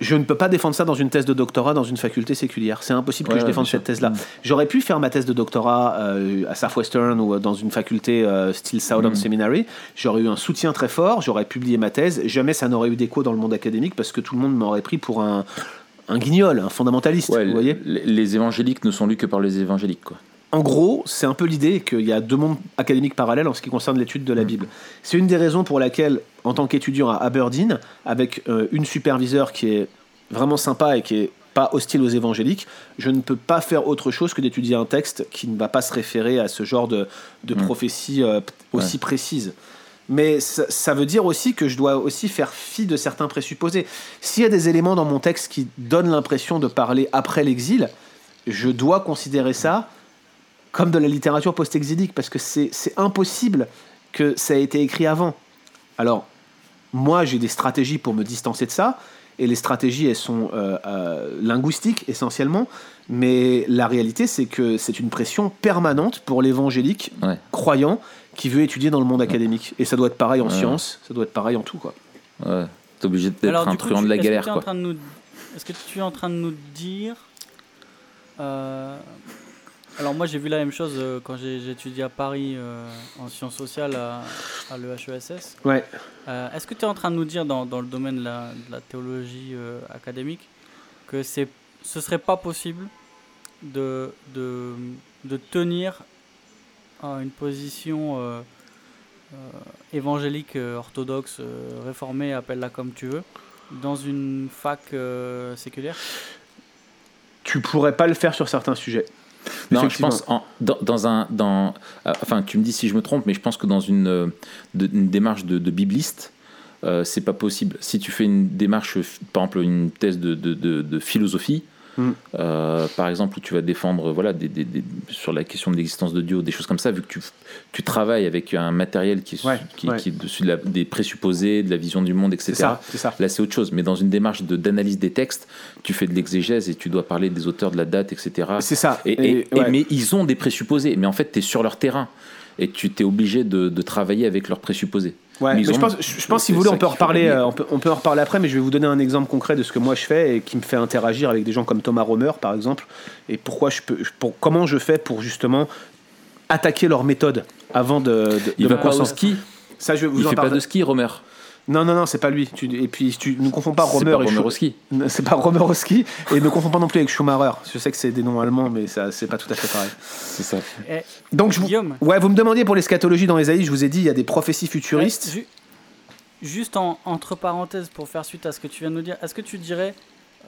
Speaker 3: Je ne peux pas défendre ça dans une thèse de doctorat dans une faculté séculière. C'est impossible que je défende cette thèse-là. J'aurais pu faire ma thèse de doctorat euh, à Southwestern ou dans une faculté euh, style Southern
Speaker 1: Mm.
Speaker 3: Seminary. J'aurais eu un soutien très fort, j'aurais publié ma thèse. Jamais ça n'aurait eu d'écho dans le monde académique parce que tout le monde m'aurait pris pour un, un guignol, un fondamentaliste.
Speaker 1: Ouais,
Speaker 3: vous voyez
Speaker 1: les, évangéliques ne sont lus que par les évangéliques. Quoi.
Speaker 3: en gros, c'est un peu l'idée qu'il y a deux mondes académiques parallèles en ce qui concerne l'étude de la Bible. C'est une des raisons pour laquelle, en tant qu'étudiant à Aberdeen, avec euh, une superviseure qui est vraiment sympa et qui est pas hostile aux évangéliques, je ne peux pas faire autre chose que d'étudier un texte qui ne va pas se référer à ce genre de, de
Speaker 1: Mm.
Speaker 3: prophétie euh, aussi précise. Mais ça, veut dire aussi que je dois aussi faire fi de certains présupposés. S'il y a des éléments dans mon texte qui donnent l'impression de parler après l'exil, je dois considérer ça comme de la littérature post-exilique, parce que c'est impossible que ça a été écrit avant. Alors, moi, j'ai des stratégies pour me distancer de ça, et les stratégies, elles sont euh, euh, linguistiques essentiellement, mais la réalité, c'est que c'est une pression permanente pour l'évangélique
Speaker 1: Ouais.
Speaker 3: croyant qui veut étudier dans le monde académique. Et ça doit être pareil en
Speaker 1: Ouais.
Speaker 3: sciences, ça doit être pareil en tout. Quoi.
Speaker 1: Ouais. T'es obligé d'être
Speaker 2: Alors,
Speaker 1: un truand
Speaker 2: tu-
Speaker 1: de la galère, quoi.
Speaker 2: train de nous- Est-ce que tu es en train de nous dire. euh, Alors, moi, j'ai vu la même chose euh, quand j'ai j'ai étudié à Paris euh, en sciences sociales à, à l'EHESS.
Speaker 3: Ouais.
Speaker 2: Euh, Est-ce que tu es en train de nous dire dans, dans le domaine de la, de la théologie euh, académique que c'est, ce serait pas possible de, de, de tenir à une position euh, euh, évangélique, euh, orthodoxe, euh, réformée, appelle-la comme tu veux, dans une fac euh, séculière
Speaker 3: Tu pourrais pas le faire sur certains sujets.
Speaker 1: Non, je pense en- dans, dans un dans euh, enfin tu me dis si je me trompe mais je pense que dans une, euh, de- une démarche de, de bibliste euh, c'est pas possible. Si tu fais une démarche f- par exemple une thèse de, de, de- de philosophie
Speaker 3: Mm.
Speaker 1: euh, par exemple où tu vas défendre voilà des, des- des- sur la question de l'existence de Dieu des choses comme ça vu que tu, tu travailles avec un matériel qui, est-
Speaker 3: Ouais,
Speaker 1: qui,
Speaker 3: ouais.
Speaker 1: qui est dessus de la- des présupposés de la vision du monde etc
Speaker 3: ça, ça.
Speaker 1: Là, c'est autre chose. Mais dans une démarche de- d'analyse des textes, tu fais de l'exégèse et tu dois parler des auteurs de la date, etc.
Speaker 3: C'est ça.
Speaker 1: Et,
Speaker 3: Et-
Speaker 1: et- et-
Speaker 3: ouais.
Speaker 1: mais ils ont des présupposés. Mais en fait, tu es sur leur terrain. Et tu t'es obligé de, de travailler avec leurs présupposés.
Speaker 3: Ouais,
Speaker 1: Mais
Speaker 3: je pense, je pense si vous voulez, on peut, reparler, euh, on, peut, on peut en reparler après, mais je vais vous donner un exemple concret de ce que moi je fais et qui me fait interagir avec des gens comme Thomas Romer, par exemple, et pourquoi je peux, pour, comment je fais pour justement attaquer leur méthode avant de. de
Speaker 1: Il
Speaker 3: de
Speaker 1: va pas au ski.
Speaker 3: Ça, je vous
Speaker 1: Il
Speaker 3: en
Speaker 1: fait pas de ski, Romer.
Speaker 3: Non, non, non, c'est pas lui. Tu, et puis, tu ne confonds pas
Speaker 1: C'est
Speaker 3: Romer
Speaker 1: pas
Speaker 3: et
Speaker 1: Romer
Speaker 3: Schu-
Speaker 1: au ski.
Speaker 3: C'est pas Romer au ski, et ne confonds pas non plus avec Schumacher. Je sais que c'est des noms allemands, mais ça, c'est pas tout à fait pareil.
Speaker 1: C'est ça.
Speaker 2: Eh,
Speaker 3: Donc, je vous,
Speaker 2: Guillaume
Speaker 3: ouais, vous me demandiez pour l'eschatologie dans Ésaïe, je vous ai dit, il y a des prophéties futuristes.
Speaker 2: Ju- juste en, entre parenthèses, pour faire suite à ce que tu viens de nous dire, est-ce que tu dirais,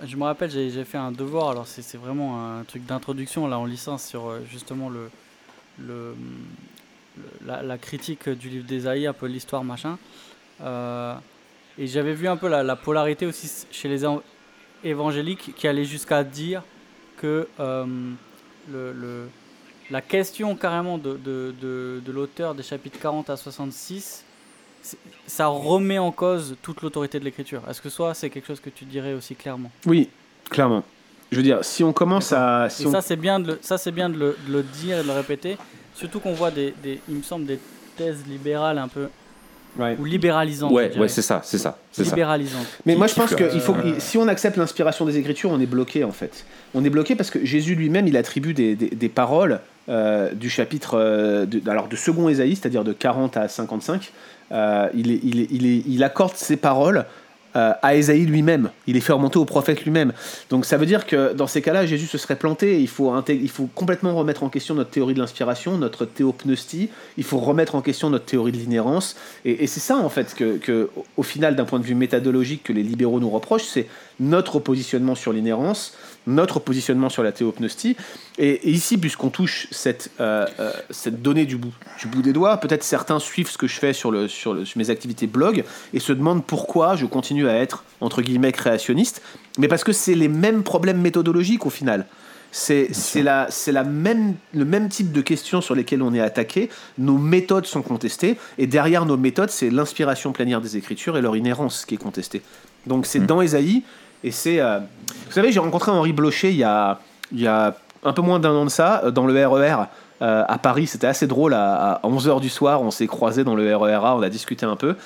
Speaker 2: je me rappelle, j'ai fait un devoir, alors c'est c'est vraiment un truc d'introduction là en licence sur euh, justement le, le, le- la, la critique du livre d'Ésaïe, un peu l'histoire machin. Euh, et j'avais vu un peu la, la polarité aussi chez les évan- évangéliques qui allait jusqu'à dire que euh, le, le- la question carrément de, de, de, de l'auteur des chapitres 40 à 66, c'est- ça remet en cause toute l'autorité de l'écriture. Est-ce que soit c'est quelque chose que tu dirais aussi clairement?
Speaker 3: Oui, clairement. Je veux dire, si on commence à. Si
Speaker 2: Et
Speaker 3: on-
Speaker 2: ça c'est bien, de le, ça c'est bien de le, de le dire et de le répéter, surtout qu'on voit des, des, il me semble des thèses libérales un peu Ou libéralisantes. je
Speaker 1: Ouais, ouais, c'est ça, c'est ça, c'est ça.
Speaker 2: libéralisantes.
Speaker 3: Mais moi, je pense que il faut, si on accepte l'inspiration des Écritures, on est bloqué en fait. On est bloqué parce que Jésus lui-même, il attribue des, des- des paroles euh, du chapitre, euh, de, alors de second Ésaïe, c'est-à-dire de 40 à 55. euh, il, est- il, est- il, est- il accorde ces paroles euh, à Ésaïe lui-même. Il les fait remonter au prophète lui-même. Donc ça veut dire que dans ces cas-là, Jésus se serait planté. Il faut, il faut complètement remettre en question notre théorie de l'inspiration, notre théopneustie. Il faut remettre en question notre théorie de l'inhérence. Et, c'est ça, en fait, que, que, au final, d'un point de vue méthodologique, que les libéraux nous reprochent, c'est notre positionnement sur l'inhérence, notre positionnement sur la théopneustie. Et, et ici, puisqu'on touche cette, euh, euh, cette donnée du bout, du bout des doigts, peut-être certains suivent ce que je fais sur, le, sur, le- sur mes activités blog et se demandent pourquoi je continue à être, entre guillemets, créationniste. Mais parce que c'est les mêmes problèmes méthodologiques au final. C'est c'est la, c'est la même, le même type de questions sur lesquelles on est attaqué. Nos méthodes sont contestées. Et derrière nos méthodes, c'est l'inspiration plénière des Écritures et leur inhérence qui est contestée. Donc c'est
Speaker 1: Mm.
Speaker 3: dans Ésaïe. Et c'est. euh, Vous savez, j'ai rencontré Henri Blocher il y a, il y a un peu moins d'un an de ça, euh, dans le RER. euh, à Paris, c'était assez drôle. À, 11h du soir, on s'est croisés dans le RERA, on a discuté un peu.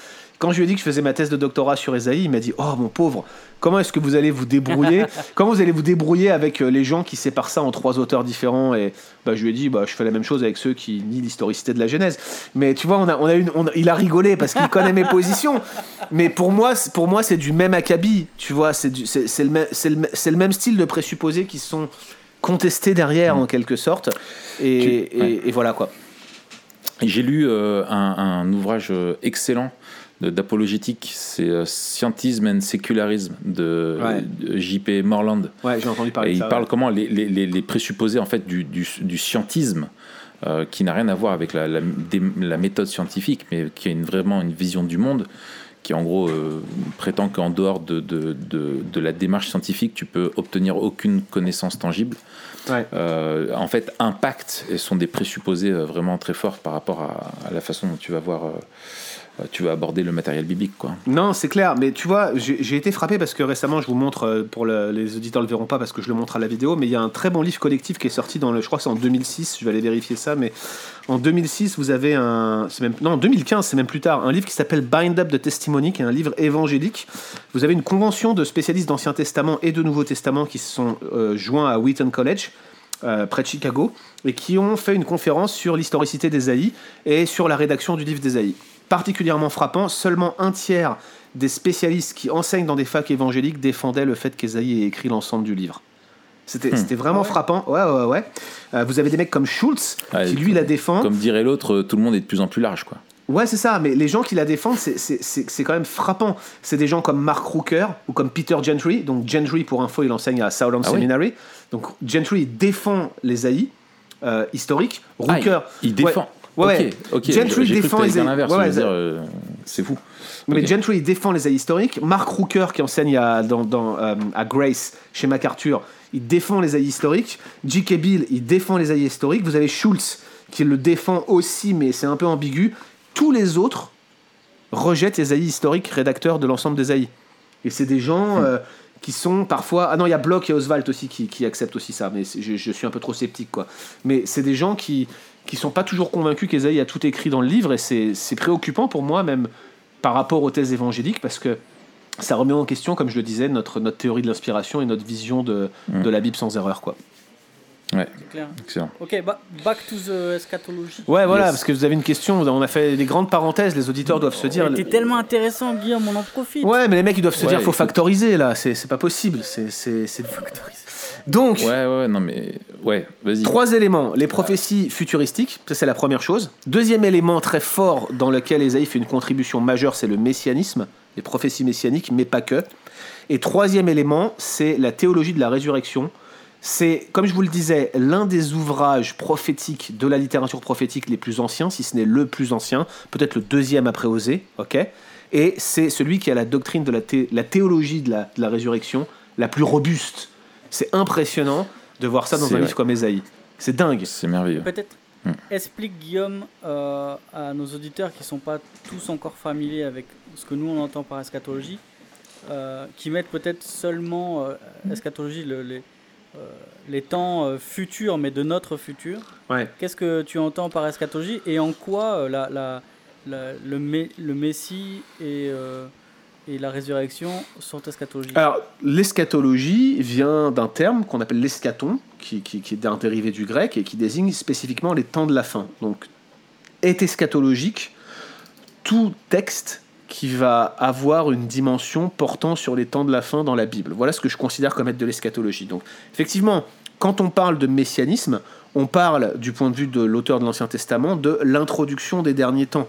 Speaker 3: Quand je lui ai dit que je faisais ma thèse de doctorat sur Esaïe, il m'a dit Oh mon pauvre, comment est-ce que vous allez vous débrouiller Comment vous allez vous débrouiller avec euh, les gens qui séparent ça en trois auteurs différents Et bah, je lui ai dit bah, Je fais la même chose avec ceux qui nient l'historicité de la Genèse. Mais tu vois, on a, on a une, on il a rigolé parce qu'il connaît mes positions. Mais pour moi, c'est- pour moi, c'est du même acabit. Tu vois, c'est le, même- c'est le, le même style de présupposés qui sont contestés derrière en quelque sorte. Et,
Speaker 1: Tu-
Speaker 3: et-
Speaker 1: ouais.
Speaker 3: et voilà quoi.
Speaker 1: J'ai lu euh, un, un ouvrage euh, excellent d'apologétique, c'est euh, Scientisme and Secularism de,
Speaker 3: Ouais.
Speaker 1: J.P. Morland.
Speaker 3: Ouais, j'ai entendu parler
Speaker 1: Et
Speaker 3: de
Speaker 1: il
Speaker 3: ça.
Speaker 1: parle
Speaker 3: ouais.
Speaker 1: comment les, les, les, les présupposés en fait du, du, du scientisme, euh, qui n'a rien à voir avec la, la, des- la méthode scientifique, mais qui a une, vraiment une vision du monde, qui en gros euh, prétend qu'en dehors de, de, de, de la démarche scientifique, tu peux obtenir aucune connaissance tangible.
Speaker 3: Ouais.
Speaker 1: Euh, en fait, impactent et sont des présupposés vraiment très forts par rapport à, à la façon dont tu vas voir, tu vas aborder le matériel biblique, quoi.
Speaker 3: Non, c'est clair, mais tu vois, j'ai été frappé parce que récemment, je vous montre, euh, pour le- les auditeurs ne le verront pas parce que je le montre à la vidéo, mais il y a un très bon livre collectif qui est sorti dans le, je crois que c'est en 2006, je vais aller vérifier ça, mais en 2006, vous avez un, non, en 2015, c'est même plus tard, un livre qui s'appelle Bind Up the Testimony, qui est un livre évangélique. Vous avez une convention de spécialistes d'Ancien Testament et de Nouveau Testament qui se sont euh, joints à Wheaton College. euh, près de Chicago, et qui ont fait une conférence sur l'historicité d'Ésaïe et sur la rédaction du livre d'Ésaïe. Particulièrement frappant, seulement un tiers des spécialistes qui enseignent dans des facs évangéliques défendaient le fait qu'Ésaïe ait écrit l'ensemble du livre. C'était c'était vraiment
Speaker 2: Ah ouais
Speaker 3: frappant. Ouais, ouais, ouais. Euh, vous avez des mecs comme Schultz,
Speaker 1: Ouais,
Speaker 3: qui lui la défend.
Speaker 1: Comme dirait l'autre, euh, tout le monde est de plus en plus large, quoi.
Speaker 3: Ouais, c'est ça, mais les gens qui la défendent, c'est- quand même frappant. C'est des gens comme Mark Rooker ou comme Peter Gentry. Donc, Gentry, pour info, il enseigne à Southern
Speaker 1: Ah oui
Speaker 3: Seminary. Donc, Gentry il défend les AI euh, historiques.
Speaker 1: Ah,
Speaker 3: Rooker.
Speaker 1: il, il défend.
Speaker 3: Ouais.
Speaker 1: Ok, ok.
Speaker 3: Gentry défend les-
Speaker 1: l'inverse.
Speaker 3: ouais,
Speaker 1: dire, euh, c'est fou.
Speaker 3: Mais. Gentry il défend les AI historiques. Mark Rooker, qui enseigne à, dans, dans, euh, à Grace, chez MacArthur, il défend les AI historiques. J.K. Bill, il défend les AI historiques. Vous avez Schultz, qui le défend aussi, mais c'est un peu ambigu. Tous les autres rejettent les AI historiques, rédacteurs de l'ensemble des AI. Et c'est des gens euh, qui sont parfois. Ah non, il y a Bloch et Oswald aussi qui, qui acceptent aussi ça, mais je, je suis un peu trop sceptique, quoi. Mais c'est des gens qui qui sont pas toujours convaincus qu'Esaïe a tout écrit dans le livre, et c'est c'est préoccupant pour moi, même par rapport aux thèses évangéliques, parce que ça remet en question, comme je le disais, notre, notre théorie de l'inspiration et notre vision de,
Speaker 1: Mm.
Speaker 3: de la Bible sans erreur, quoi.
Speaker 1: Ouais,
Speaker 2: C'est clair.
Speaker 1: excellent.
Speaker 2: Ok, ba- back to the eschatology.
Speaker 3: Ouais, voilà,
Speaker 1: Yes.
Speaker 3: parce que vous avez une question, on a fait des grandes parenthèses, les auditeurs doivent se dire.
Speaker 2: C'était tellement intéressant, Guillaume, on en profite.
Speaker 3: Ouais, mais les mecs, ils doivent se
Speaker 1: Ouais,
Speaker 3: dire, faut factoriser là, c'est c'est pas possible. c'est c'est- c'est- Donc,
Speaker 1: Ouais, ouais, non, mais. Ouais, vas-y.
Speaker 3: Trois éléments. Les prophéties futuristiques, ça c'est la première chose. Deuxième élément très fort dans lequel Esaïe fait une contribution majeure, c'est le messianisme, les prophéties messianiques, mais pas que. Et troisième élément, c'est la théologie de la résurrection. C'est, comme je vous le disais, l'un des ouvrages prophétiques de la littérature prophétique les plus anciens, si ce n'est le plus ancien, peut-être le deuxième après Osée, ok? Et c'est celui qui a la doctrine de la, thé- la théologie de la, de la résurrection la plus robuste. C'est impressionnant de voir ça dans un
Speaker 1: vrai.
Speaker 3: livre comme Ésaïe. C'est dingue.
Speaker 1: C'est merveilleux.
Speaker 2: Peut-être
Speaker 1: Hmm.
Speaker 2: explique Guillaume euh, à nos auditeurs qui sont pas tous encore familiers avec ce que nous on entend par eschatologie, euh, qui mettent peut-être seulement euh, eschatologie le- les, euh, les temps euh, futurs, mais de notre futur.
Speaker 3: Ouais.
Speaker 2: Qu'est-ce que tu entends par eschatologie et en quoi euh, la, la- la- le, mé- le Messie et, euh, et la résurrection sont eschatologiques
Speaker 3: Alors, l'eschatologie vient d'un terme qu'on appelle l'eschaton, qui, est un dérivé du grec et qui désigne spécifiquement les temps de la fin. Donc, est eschatologique tout texte qui va avoir une dimension portant sur les temps de la fin dans la Bible. Voilà ce que je considère comme être de l'eschatologie. Donc, effectivement, quand on parle de messianisme, on parle, du point de vue de l'auteur de l'Ancien Testament, de l'introduction des derniers temps.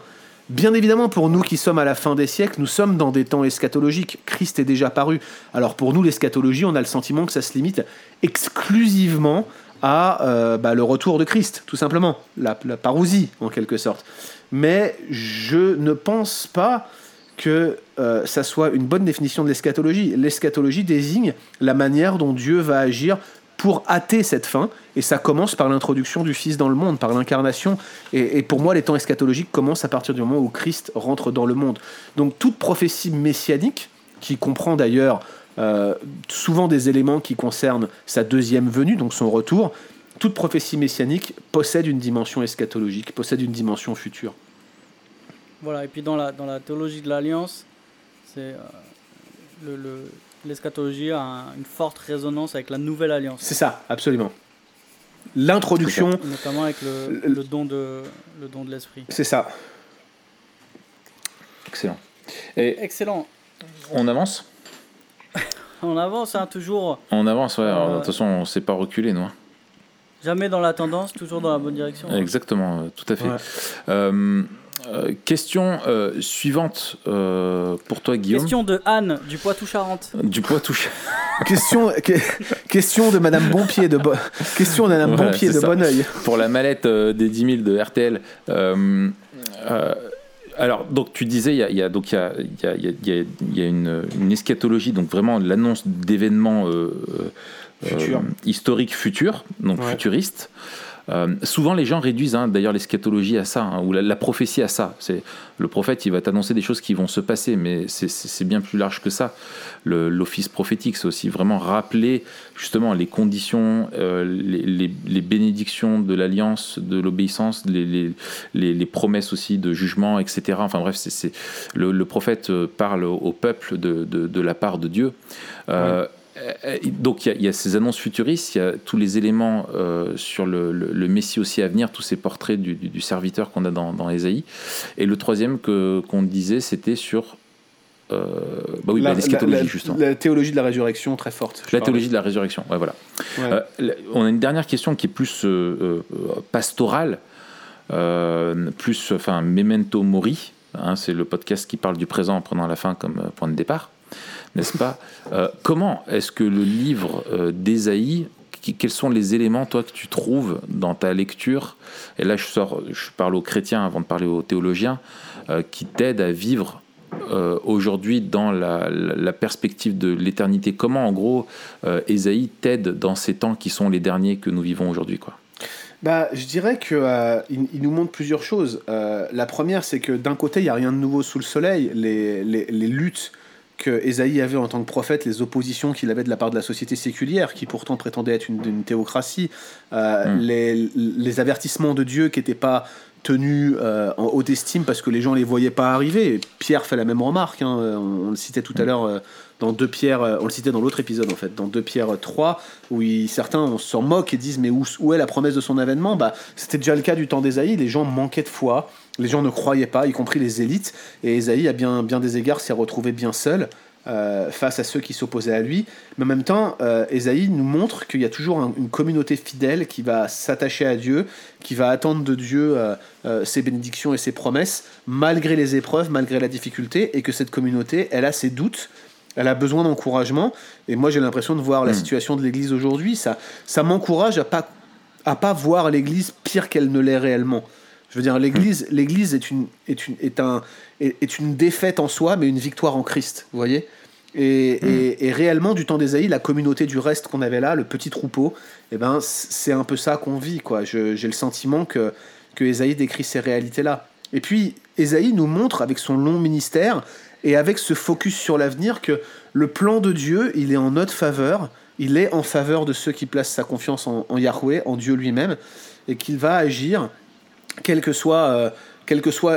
Speaker 3: Bien évidemment, pour nous qui sommes à la fin des siècles, nous sommes dans des temps eschatologiques. Christ est déjà paru. Alors pour nous, l'eschatologie, on a le sentiment que ça se limite exclusivement à euh, bah, le retour de Christ, tout simplement, la, parousie en quelque sorte. Mais je ne pense pas que euh, ça soit une bonne définition de l'eschatologie. L'eschatologie désigne la manière dont Dieu va agir pour hâter cette fin, et ça commence par l'introduction du Fils dans le monde, par l'incarnation. Et, pour moi, les temps eschatologiques commencent à partir du moment où Christ rentre dans le monde. Donc toute prophétie messianique, qui comprend d'ailleurs euh, souvent des éléments qui concernent sa deuxième venue, donc son retour, toute prophétie messianique possède une dimension eschatologique, possède une dimension future.
Speaker 2: Voilà, et puis dans la, dans la théologie de l'Alliance, c'est euh, le- l'eschatologie a un- une forte résonance avec la nouvelle alliance,
Speaker 3: C'est ça, absolument. L'introduction,
Speaker 2: notamment avec le,
Speaker 3: Le-
Speaker 2: le don de le don de l'esprit.
Speaker 3: c'est ça.
Speaker 1: Excellent. Et
Speaker 2: Excellent.
Speaker 1: on avance?
Speaker 2: On avance hein, toujours,
Speaker 1: On avance, ouais. alors,
Speaker 2: Euh,
Speaker 1: de toute façon, on ne s'est pas reculé, nous. hein.
Speaker 2: jamais dans la tendance, toujours dans la bonne direction.
Speaker 1: Exactement, euh, tout à fait.
Speaker 3: Ouais.
Speaker 1: Euh, euh, question euh, suivante euh, pour toi, Guillaume.
Speaker 2: Question de Anne du Poitou-Charentes.
Speaker 1: Du poids touché.
Speaker 3: Question, que- question de Madame Bonpied de Bo- question de Madame
Speaker 1: Voilà,
Speaker 3: Bonpied de. Bonneuil.
Speaker 1: pour la mallette euh, des 10 000 de RTL. Euh, euh, alors, donc tu disais, il y a, y a donc il y a, il y a, il y a, il y a une, une eschatologie, donc vraiment l'annonce d'événements euh,
Speaker 3: Futur.
Speaker 1: euh, historiques futurs, donc
Speaker 3: Ouais.
Speaker 1: futuristes. Euh, souvent, les gens réduisent hein, d'ailleurs l'eschatologie à ça, hein, ou la, prophétie à ça. C'est le prophète, il va t'annoncer des choses qui vont se passer, mais c'est- bien plus large que ça. L'office prophétique, c'est aussi vraiment rappeler justement les conditions, euh, les, bénédictions de l'alliance, de l'obéissance, les, promesses aussi de jugement, etc. Enfin bref, c'est le, prophète euh, parle au, peuple de, la part de Dieu. Donc il y, a- il y a ces annonces futuristes, il y a tous les éléments euh, sur le, le- le Messie aussi à venir, tous ces portraits du, du- du serviteur qu'on a dans, dans Ésaïe. Et le troisième que qu'on disait, c'était sur euh, bah oui, bah,
Speaker 3: la-
Speaker 1: justement.
Speaker 3: la théologie de la résurrection très forte.
Speaker 1: La théologie de la résurrection, ouais, voilà.
Speaker 3: Ouais.
Speaker 1: Euh, on a une dernière question qui est plus euh, euh, pastorale, euh, plus enfin memento mori. hein, c'est le podcast qui parle du présent en prenant la fin comme euh, point de départ, n'est-ce pas Euh, Comment est-ce que le livre euh, d'Ésaïe, quels sont les éléments toi que tu trouves dans ta lecture Et là, je parle aux chrétiens avant de parler aux théologiens, euh, qui t'aident à vivre aujourd'hui dans la, perspective de l'éternité Comment, en gros, euh, Ésaïe t'aide dans ces temps qui sont les derniers que nous vivons aujourd'hui
Speaker 3: Bah, je dirais que nous montre plusieurs choses. La première, c'est que d'un côté, il n'y a rien de nouveau sous le soleil. Les luttes que Ésaïe avait en tant que prophète, les oppositions qu'il avait de la part de la société séculière, qui pourtant prétendait être une, une théocratie, euh,
Speaker 1: Mm.
Speaker 3: les, les avertissements de Dieu qui n'étaient pas tenus euh, en haute estime parce que les gens les voyaient pas arriver. Pierre fait la même remarque. hein, on, on le citait tout à l'heure euh, dans deux Pierre, euh, on le citait dans l'autre épisode en fait, dans 2 Pierre 3, où il- certains s'en moque et disent mais où, est la promesse de son avènement? Bah c'était déjà le cas du temps d'Ésaïe. Les gens manquaient de foi, les gens ne croyaient pas, y compris les élites. Et Ésaïe à bien des égards s'est retrouvé bien seul. euh, face à ceux qui s'opposaient à lui. Mais en même temps, euh, Ésaïe nous montre qu'il y a toujours un- une communauté fidèle qui va s'attacher à Dieu, qui va attendre de Dieu euh, ses bénédictions et ses promesses, malgré les épreuves, malgré la difficulté, et que cette communauté, elle a ses doutes, elle a besoin d'encouragement. Et moi, j'ai l'impression de voir la
Speaker 1: Mm.
Speaker 3: situation de l'Église aujourd'hui. Ça, ça m'encourage à pas à pas voir l'Église pire qu'elle ne l'est réellement. Je veux dire, l'Église, l'Église est une est une est un est, est une défaite en soi, mais une victoire en Christ. Vous voyez. Et, et, et réellement, du temps d'Ésaïe, la communauté du reste qu'on avait là, le petit troupeau, eh ben, c'est un peu ça qu'on vit. quoi. J'ai le sentiment que, que Ésaïe décrit ces réalités-là. Et puis, Ésaïe nous montre, avec son long ministère, et avec ce focus sur l'avenir, que le plan de Dieu, il est en notre faveur, il est en faveur de ceux qui placent sa confiance en, Yahweh, en Dieu lui-même, et qu'il va agir, quelles que soient, euh, que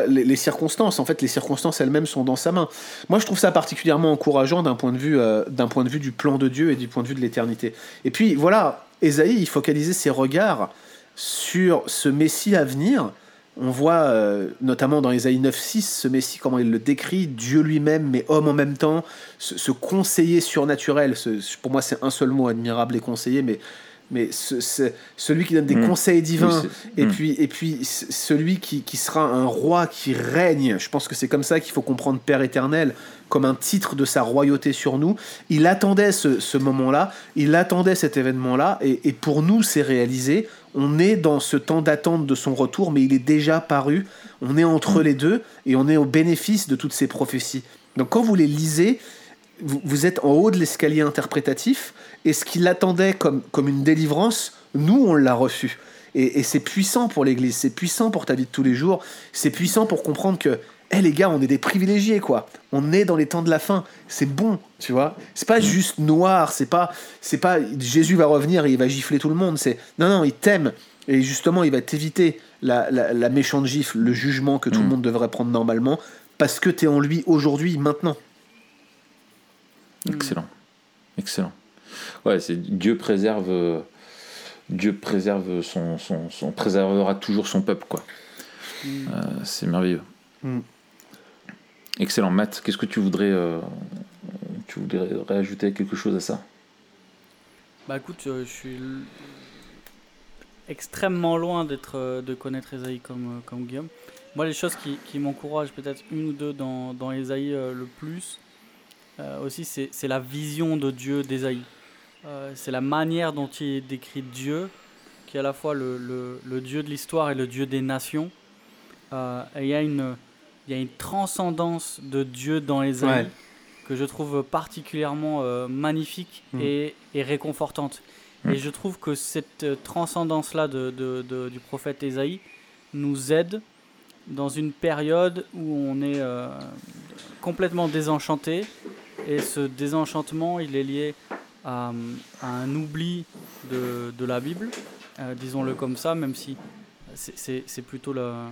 Speaker 3: les, circonstances. En fait, les circonstances elles-mêmes sont dans sa main. Moi, je trouve ça particulièrement encourageant d'un point, de vue, euh, point de vue du plan de Dieu et du point de vue de l'éternité. Et puis, voilà, Ésaïe, il focalisait ses regards sur ce Messie à venir. On voit euh, notamment dans Ésaïe 9.6 ce Messie, comment il le décrit, Dieu lui-même, mais homme en même temps, ce, ce conseiller surnaturel. ce- pour moi, c'est un seul mot, admirable et conseiller, mais, mais ce- ce- celui qui donne des
Speaker 1: Mm.
Speaker 3: conseils divins.
Speaker 1: Oui,
Speaker 3: Et
Speaker 1: Mm.
Speaker 3: puis, et puis celui qui, qui sera un roi qui règne, je pense que c'est comme ça qu'il faut comprendre Père éternel, comme un titre de sa royauté sur nous. Il attendait ce, ce moment-là, il attendait cet événement-là, et, et pour nous, c'est réalisé. On est dans ce temps d'attente de son retour, mais il est déjà paru. On est entre les deux, et on est au bénéfice de toutes ces prophéties. Donc quand vous les lisez, vous, vous êtes en haut de l'escalier interprétatif, et ce qu'il attendait comme, comme une délivrance, nous, on l'a reçu. Et, et c'est puissant pour l'Église, c'est puissant pour ta vie de tous les jours, c'est puissant pour comprendre que, hé les gars, on est des privilégiés, quoi. On est dans les temps de la fin, c'est bon, tu vois. C'est pas juste noir, c'est pas, c'est pas Jésus va revenir et il va gifler tout le monde, c'est non, non, il t'aime. Et justement, il va t'éviter la, la, la méchante gifle, le jugement que tout le
Speaker 1: Mm.
Speaker 3: monde devrait prendre normalement, parce que tu es en lui aujourd'hui, maintenant.
Speaker 1: Excellent. Excellent. Ouais, c'est Dieu préserve euh, Dieu préserve son, son, son- préservera toujours son peuple quoi.
Speaker 2: Mm.
Speaker 1: Euh, c'est merveilleux.
Speaker 3: Mm.
Speaker 1: Excellent Matt, qu'est-ce que tu voudrais euh, tu voudrais rajouter quelque chose à ça?
Speaker 2: Bah écoute, euh, je suis extrêmement loin d'être, euh, de connaître Esaïe comme, euh, comme Guillaume. Moi, les choses qui, qui m'encouragent peut-être une ou deux dans, dans Esaïe euh, le plus, euh, aussi, c'est, la vision de Dieu d'Esaïe. Euh, c'est la manière dont il décrit Dieu, qui est à la fois le, le- le Dieu de l'histoire et le Dieu des nations. Euh, et il y a une, il y a une transcendance de Dieu dans les ouais. que je trouve particulièrement magnifique mm. et, et, réconfortante. Mm. Et je trouve que cette transcendance-là de, de, du prophète Ésaïe nous aide dans une période où on est euh, complètement désenchanté. Et ce désenchantement, il est lié à, un oubli de, de la Bible, disons-le comme ça, même si c'est plutôt la,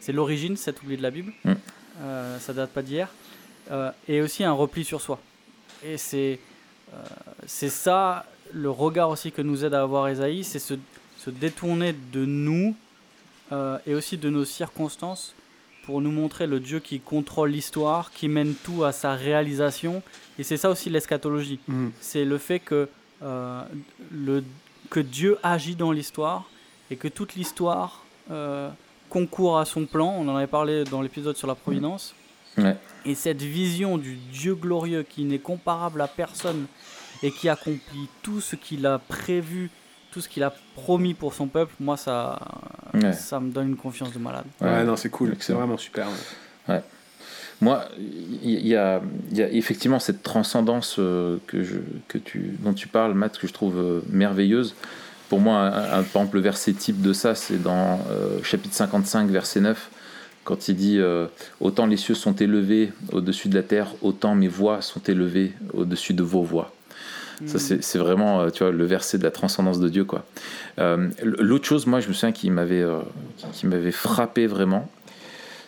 Speaker 2: c'est l'origine, cet oubli de la Bible. Mm. Euh, ça date pas d'hier. Euh, et aussi un repli sur soi. Et c'est euh, c'est ça le regard aussi que nous aide à avoir Esaïe, c'est se, se, détourner de nous et aussi de nos circonstances pour nous montrer le Dieu qui contrôle l'histoire, qui mène tout à sa réalisation. Et c'est ça aussi l'eschatologie. Mm. C'est le fait que, le, que Dieu agit dans l'histoire et que toute l'histoire concourt à son plan. On en avait parlé dans l'épisode sur la providence. Et cette vision du Dieu glorieux qui n'est comparable à personne et qui accomplit tout ce qu'il a prévu, tout ce qu'il a promis pour son peuple, moi, ça, ça me donne une confiance de malade.
Speaker 3: Ouais, non, c'est cool, c'est vraiment super.
Speaker 1: Ouais. Moi, il y, a, y, a effectivement cette transcendance euh, que je, que tu, dont tu parles, Matt, que je trouve euh, merveilleuse pour moi, un, par exemple, le verset type de ça, c'est dans euh, chapitre 55, verset 9, quand il dit euh, Autant les cieux sont élevés au-dessus de la terre, autant mes voix sont élevées au-dessus de vos voix. Ça, c'est vraiment euh, tu vois, le verset de la transcendance de Dieu. quoi. L'autre chose, moi, je me souviens qui m'avait qui m'avait frappé vraiment,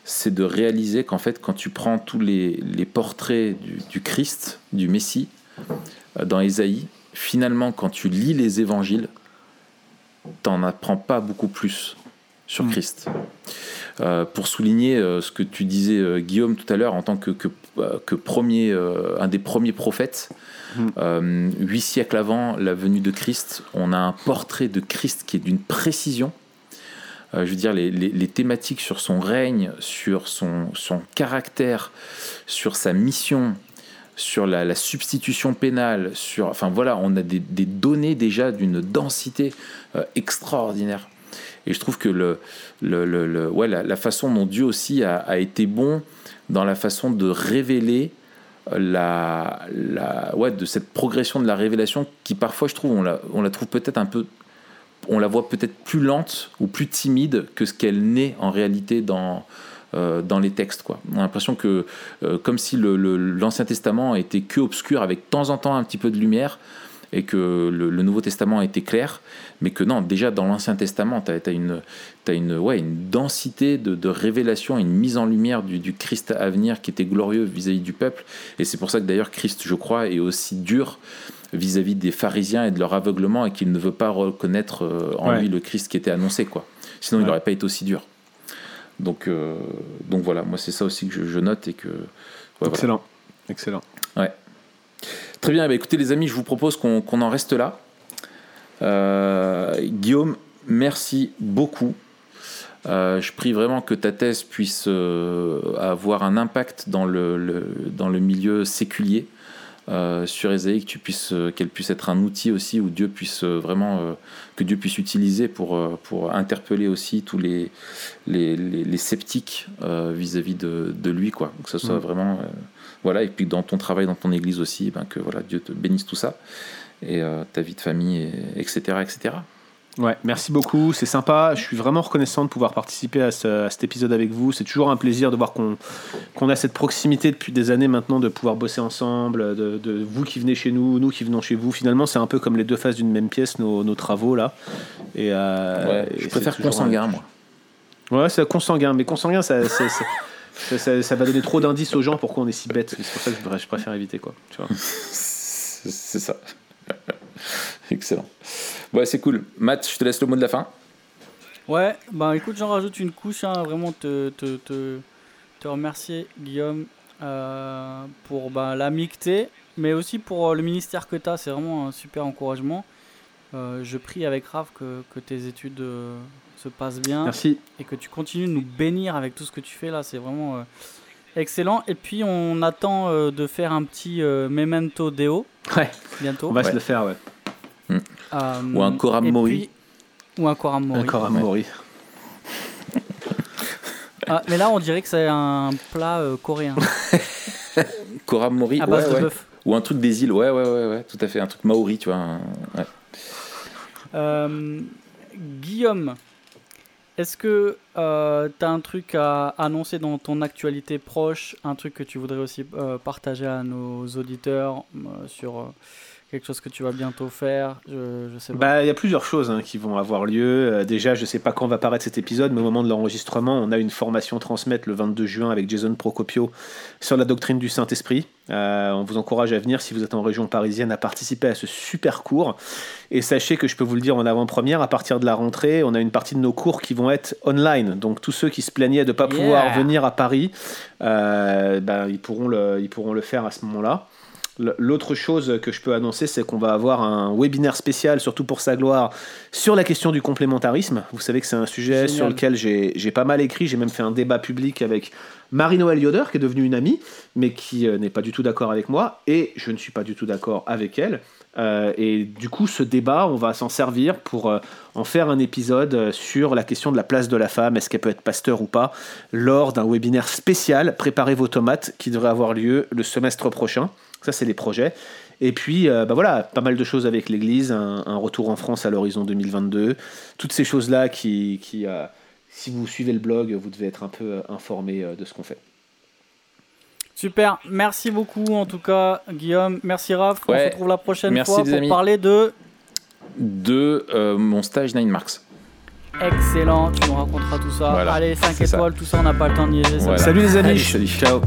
Speaker 1: c'est de réaliser qu'en fait, quand tu prends tous les, les portraits du, du, Christ, du Messie, dans Ésaïe, finalement, quand tu lis les évangiles, t'en apprends pas beaucoup plus sur mm. Christ. Euh, pour souligner euh, ce que tu disais, euh, Guillaume, tout à l'heure, en tant que, que, premier, un des premiers prophètes, mm. huit siècles avant la venue de Christ, on a un portrait de Christ qui est d'une précision. je veux dire, les, les, les, thématiques sur son règne, sur son, son caractère, sur sa mission, sur la, substitution pénale, sur, enfin voilà, on a des, données déjà d'une densité euh, extraordinaire. Et je trouve que la, façon dont Dieu aussi a, été bon dans la façon de révéler la, la, de cette progression de la révélation qui parfois je trouve on la, trouve peut-être un peu on la voit peut-être plus lente ou plus timide que ce qu'elle n'est en réalité dans, euh, dans les textes. On a l'impression que, euh, comme si l'Ancien Testament était que obscur, avec de temps en temps un petit peu de lumière, et que le, Nouveau Testament était clair, mais que non, déjà dans l'Ancien Testament, tu as, une, as une, ouais, une densité de, de révélation, une mise en lumière du, Christ à venir qui était glorieux vis-à-vis du peuple. Et c'est pour ça que d'ailleurs Christ, je crois, est aussi dur vis-à-vis des pharisiens et de leur aveuglement et qu'il ne veut pas reconnaître euh, en lui le Christ qui était annoncé. quoi. Sinon, il n'aurait pas été aussi dur. Donc, euh, donc voilà, moi c'est ça aussi que je, note et que.
Speaker 3: Excellent, excellent.
Speaker 1: Ouais. Très bien, bah, écoutez les amis, je vous propose qu'on en reste là. Euh, Guillaume, merci beaucoup. Euh, je prie vraiment que ta thèse puisse avoir un impact dans le, dans le milieu séculier euh, sur Esaïe, que tu puisses, euh, qu'elle puisse être un outil aussi où Dieu puisse euh, vraiment, que Dieu puisse utiliser pour, pour interpeller aussi tous les, les, les, sceptiques vis-à-vis de, de, lui, quoi. Que ce soit mm. vraiment, voilà, et puis dans ton travail, dans ton église aussi, ben que voilà, Dieu te bénisse tout ça et ta vie de famille, etc., etc.
Speaker 3: Ouais, merci beaucoup, c'est sympa. Je suis vraiment reconnaissant de pouvoir participer à, cet épisode avec vous. C'est toujours un plaisir de voir qu'on a cette proximité depuis des années maintenant, de pouvoir bosser ensemble, de, vous qui venez chez nous, nous qui venons chez vous. Finalement, c'est un peu comme les deux faces d'une même pièce, nos, travaux là. Et,
Speaker 1: euh, je préfère consanguin, moi.
Speaker 3: Ouais, c'est consanguin, mais consanguin, ça, ça, ça, va donner trop d'indices aux gens pourquoi on est si bête. C'est pour ça que je préfère éviter, quoi.
Speaker 1: c'est ça. Excellent. Ouais, c'est cool. Matt, je te laisse le mot de la fin.
Speaker 2: Ouais, bah écoute, j'en rajoute une couche. Hein, vraiment te, te, te, te, remercier, Guillaume, euh, pour bah, l'amicté, mais aussi pour euh, le ministère que tu as. C'est vraiment un super encouragement. Euh, je prie avec Raph que, que tes études se passent bien.
Speaker 3: Merci.
Speaker 2: Et que tu continues de nous bénir avec tout ce que tu fais là. C'est vraiment excellent. Et puis, on attend de faire un petit memento deo.
Speaker 3: Ouais.
Speaker 2: Bientôt.
Speaker 3: On va se le faire, ouais.
Speaker 1: Euh, ou un Coram Mori.
Speaker 2: ou un Coram Mori.
Speaker 3: Un Coram Mori.
Speaker 2: Ah, mais là, on dirait que c'est un plat euh, coréen.
Speaker 1: Koramori,
Speaker 2: À base
Speaker 1: ouais,
Speaker 2: de
Speaker 1: ouais.
Speaker 2: bœuf.
Speaker 1: Ou un truc des îles, ouais, ouais, ouais, ouais, tout à fait. Un truc maori, tu vois. un- ouais.
Speaker 2: Euh, Guillaume, est-ce que tu as un truc à annoncer dans ton actualité proche, un truc que tu voudrais aussi euh, partager à nos auditeurs euh, sur euh, quelque chose que tu vas bientôt faire Je, je sais pas.
Speaker 3: Bah, il y a plusieurs choses hein, qui vont avoir lieu. Euh, déjà, je sais pas quand va paraître cet épisode, mais au moment de l'enregistrement, on a une formation transmettre le 22 juin avec Jason Procopio sur la doctrine du Saint-Esprit. Euh, on vous encourage à venir si vous êtes en région parisienne à participer à ce super cours. Et sachez que je peux vous le dire en avant-première, à partir de la rentrée, on a une partie de nos cours qui vont être online. Donc tous ceux qui se plaignaient de ne pas
Speaker 2: Yeah.
Speaker 3: pouvoir venir à Paris, euh, ben, ils, pourront le, ils pourront le faire à ce moment-là. L'autre chose que je peux annoncer, c'est qu'on va avoir un webinaire spécial, surtout pour sa gloire, sur la question du complémentarisme. Vous savez que c'est un sujet
Speaker 2: Génial.
Speaker 3: sur lequel j'ai pas mal écrit. J'ai même fait un débat public avec Marie-Noël Yoder, qui est devenue une amie, mais qui euh, n'est pas du tout d'accord avec moi. Et je ne suis pas du tout d'accord avec elle. Euh, et du coup, ce débat, on va s'en servir pour euh, en faire un épisode sur la question de la place de la femme, est-ce qu'elle peut être pasteur ou pas, lors d'un webinaire spécial, Préparez vos tomates, qui devrait avoir lieu le semestre prochain. Ça, c'est les projets. Et puis, euh, bah voilà, pas mal de choses avec l'Église, un, un retour en France à l'horizon 2022, toutes ces choses-là qui, qui euh, si vous suivez le blog, vous devez être un peu euh, informé euh, de ce qu'on fait.
Speaker 2: Super, merci beaucoup en tout cas Guillaume, merci Raph, on se retrouve la prochaine
Speaker 1: Merci,
Speaker 2: fois pour
Speaker 1: amis.
Speaker 2: parler de...
Speaker 1: De euh, mon stage Nine Marks.
Speaker 2: Excellent, tu nous raconteras tout ça.
Speaker 1: Voilà,
Speaker 2: Allez, 5
Speaker 1: c'est ça.
Speaker 2: étoiles, tout ça, on n'a pas le temps de niaiser ça.
Speaker 1: Voilà.
Speaker 3: Salut les amis,
Speaker 1: Allez, salut.
Speaker 3: ciao.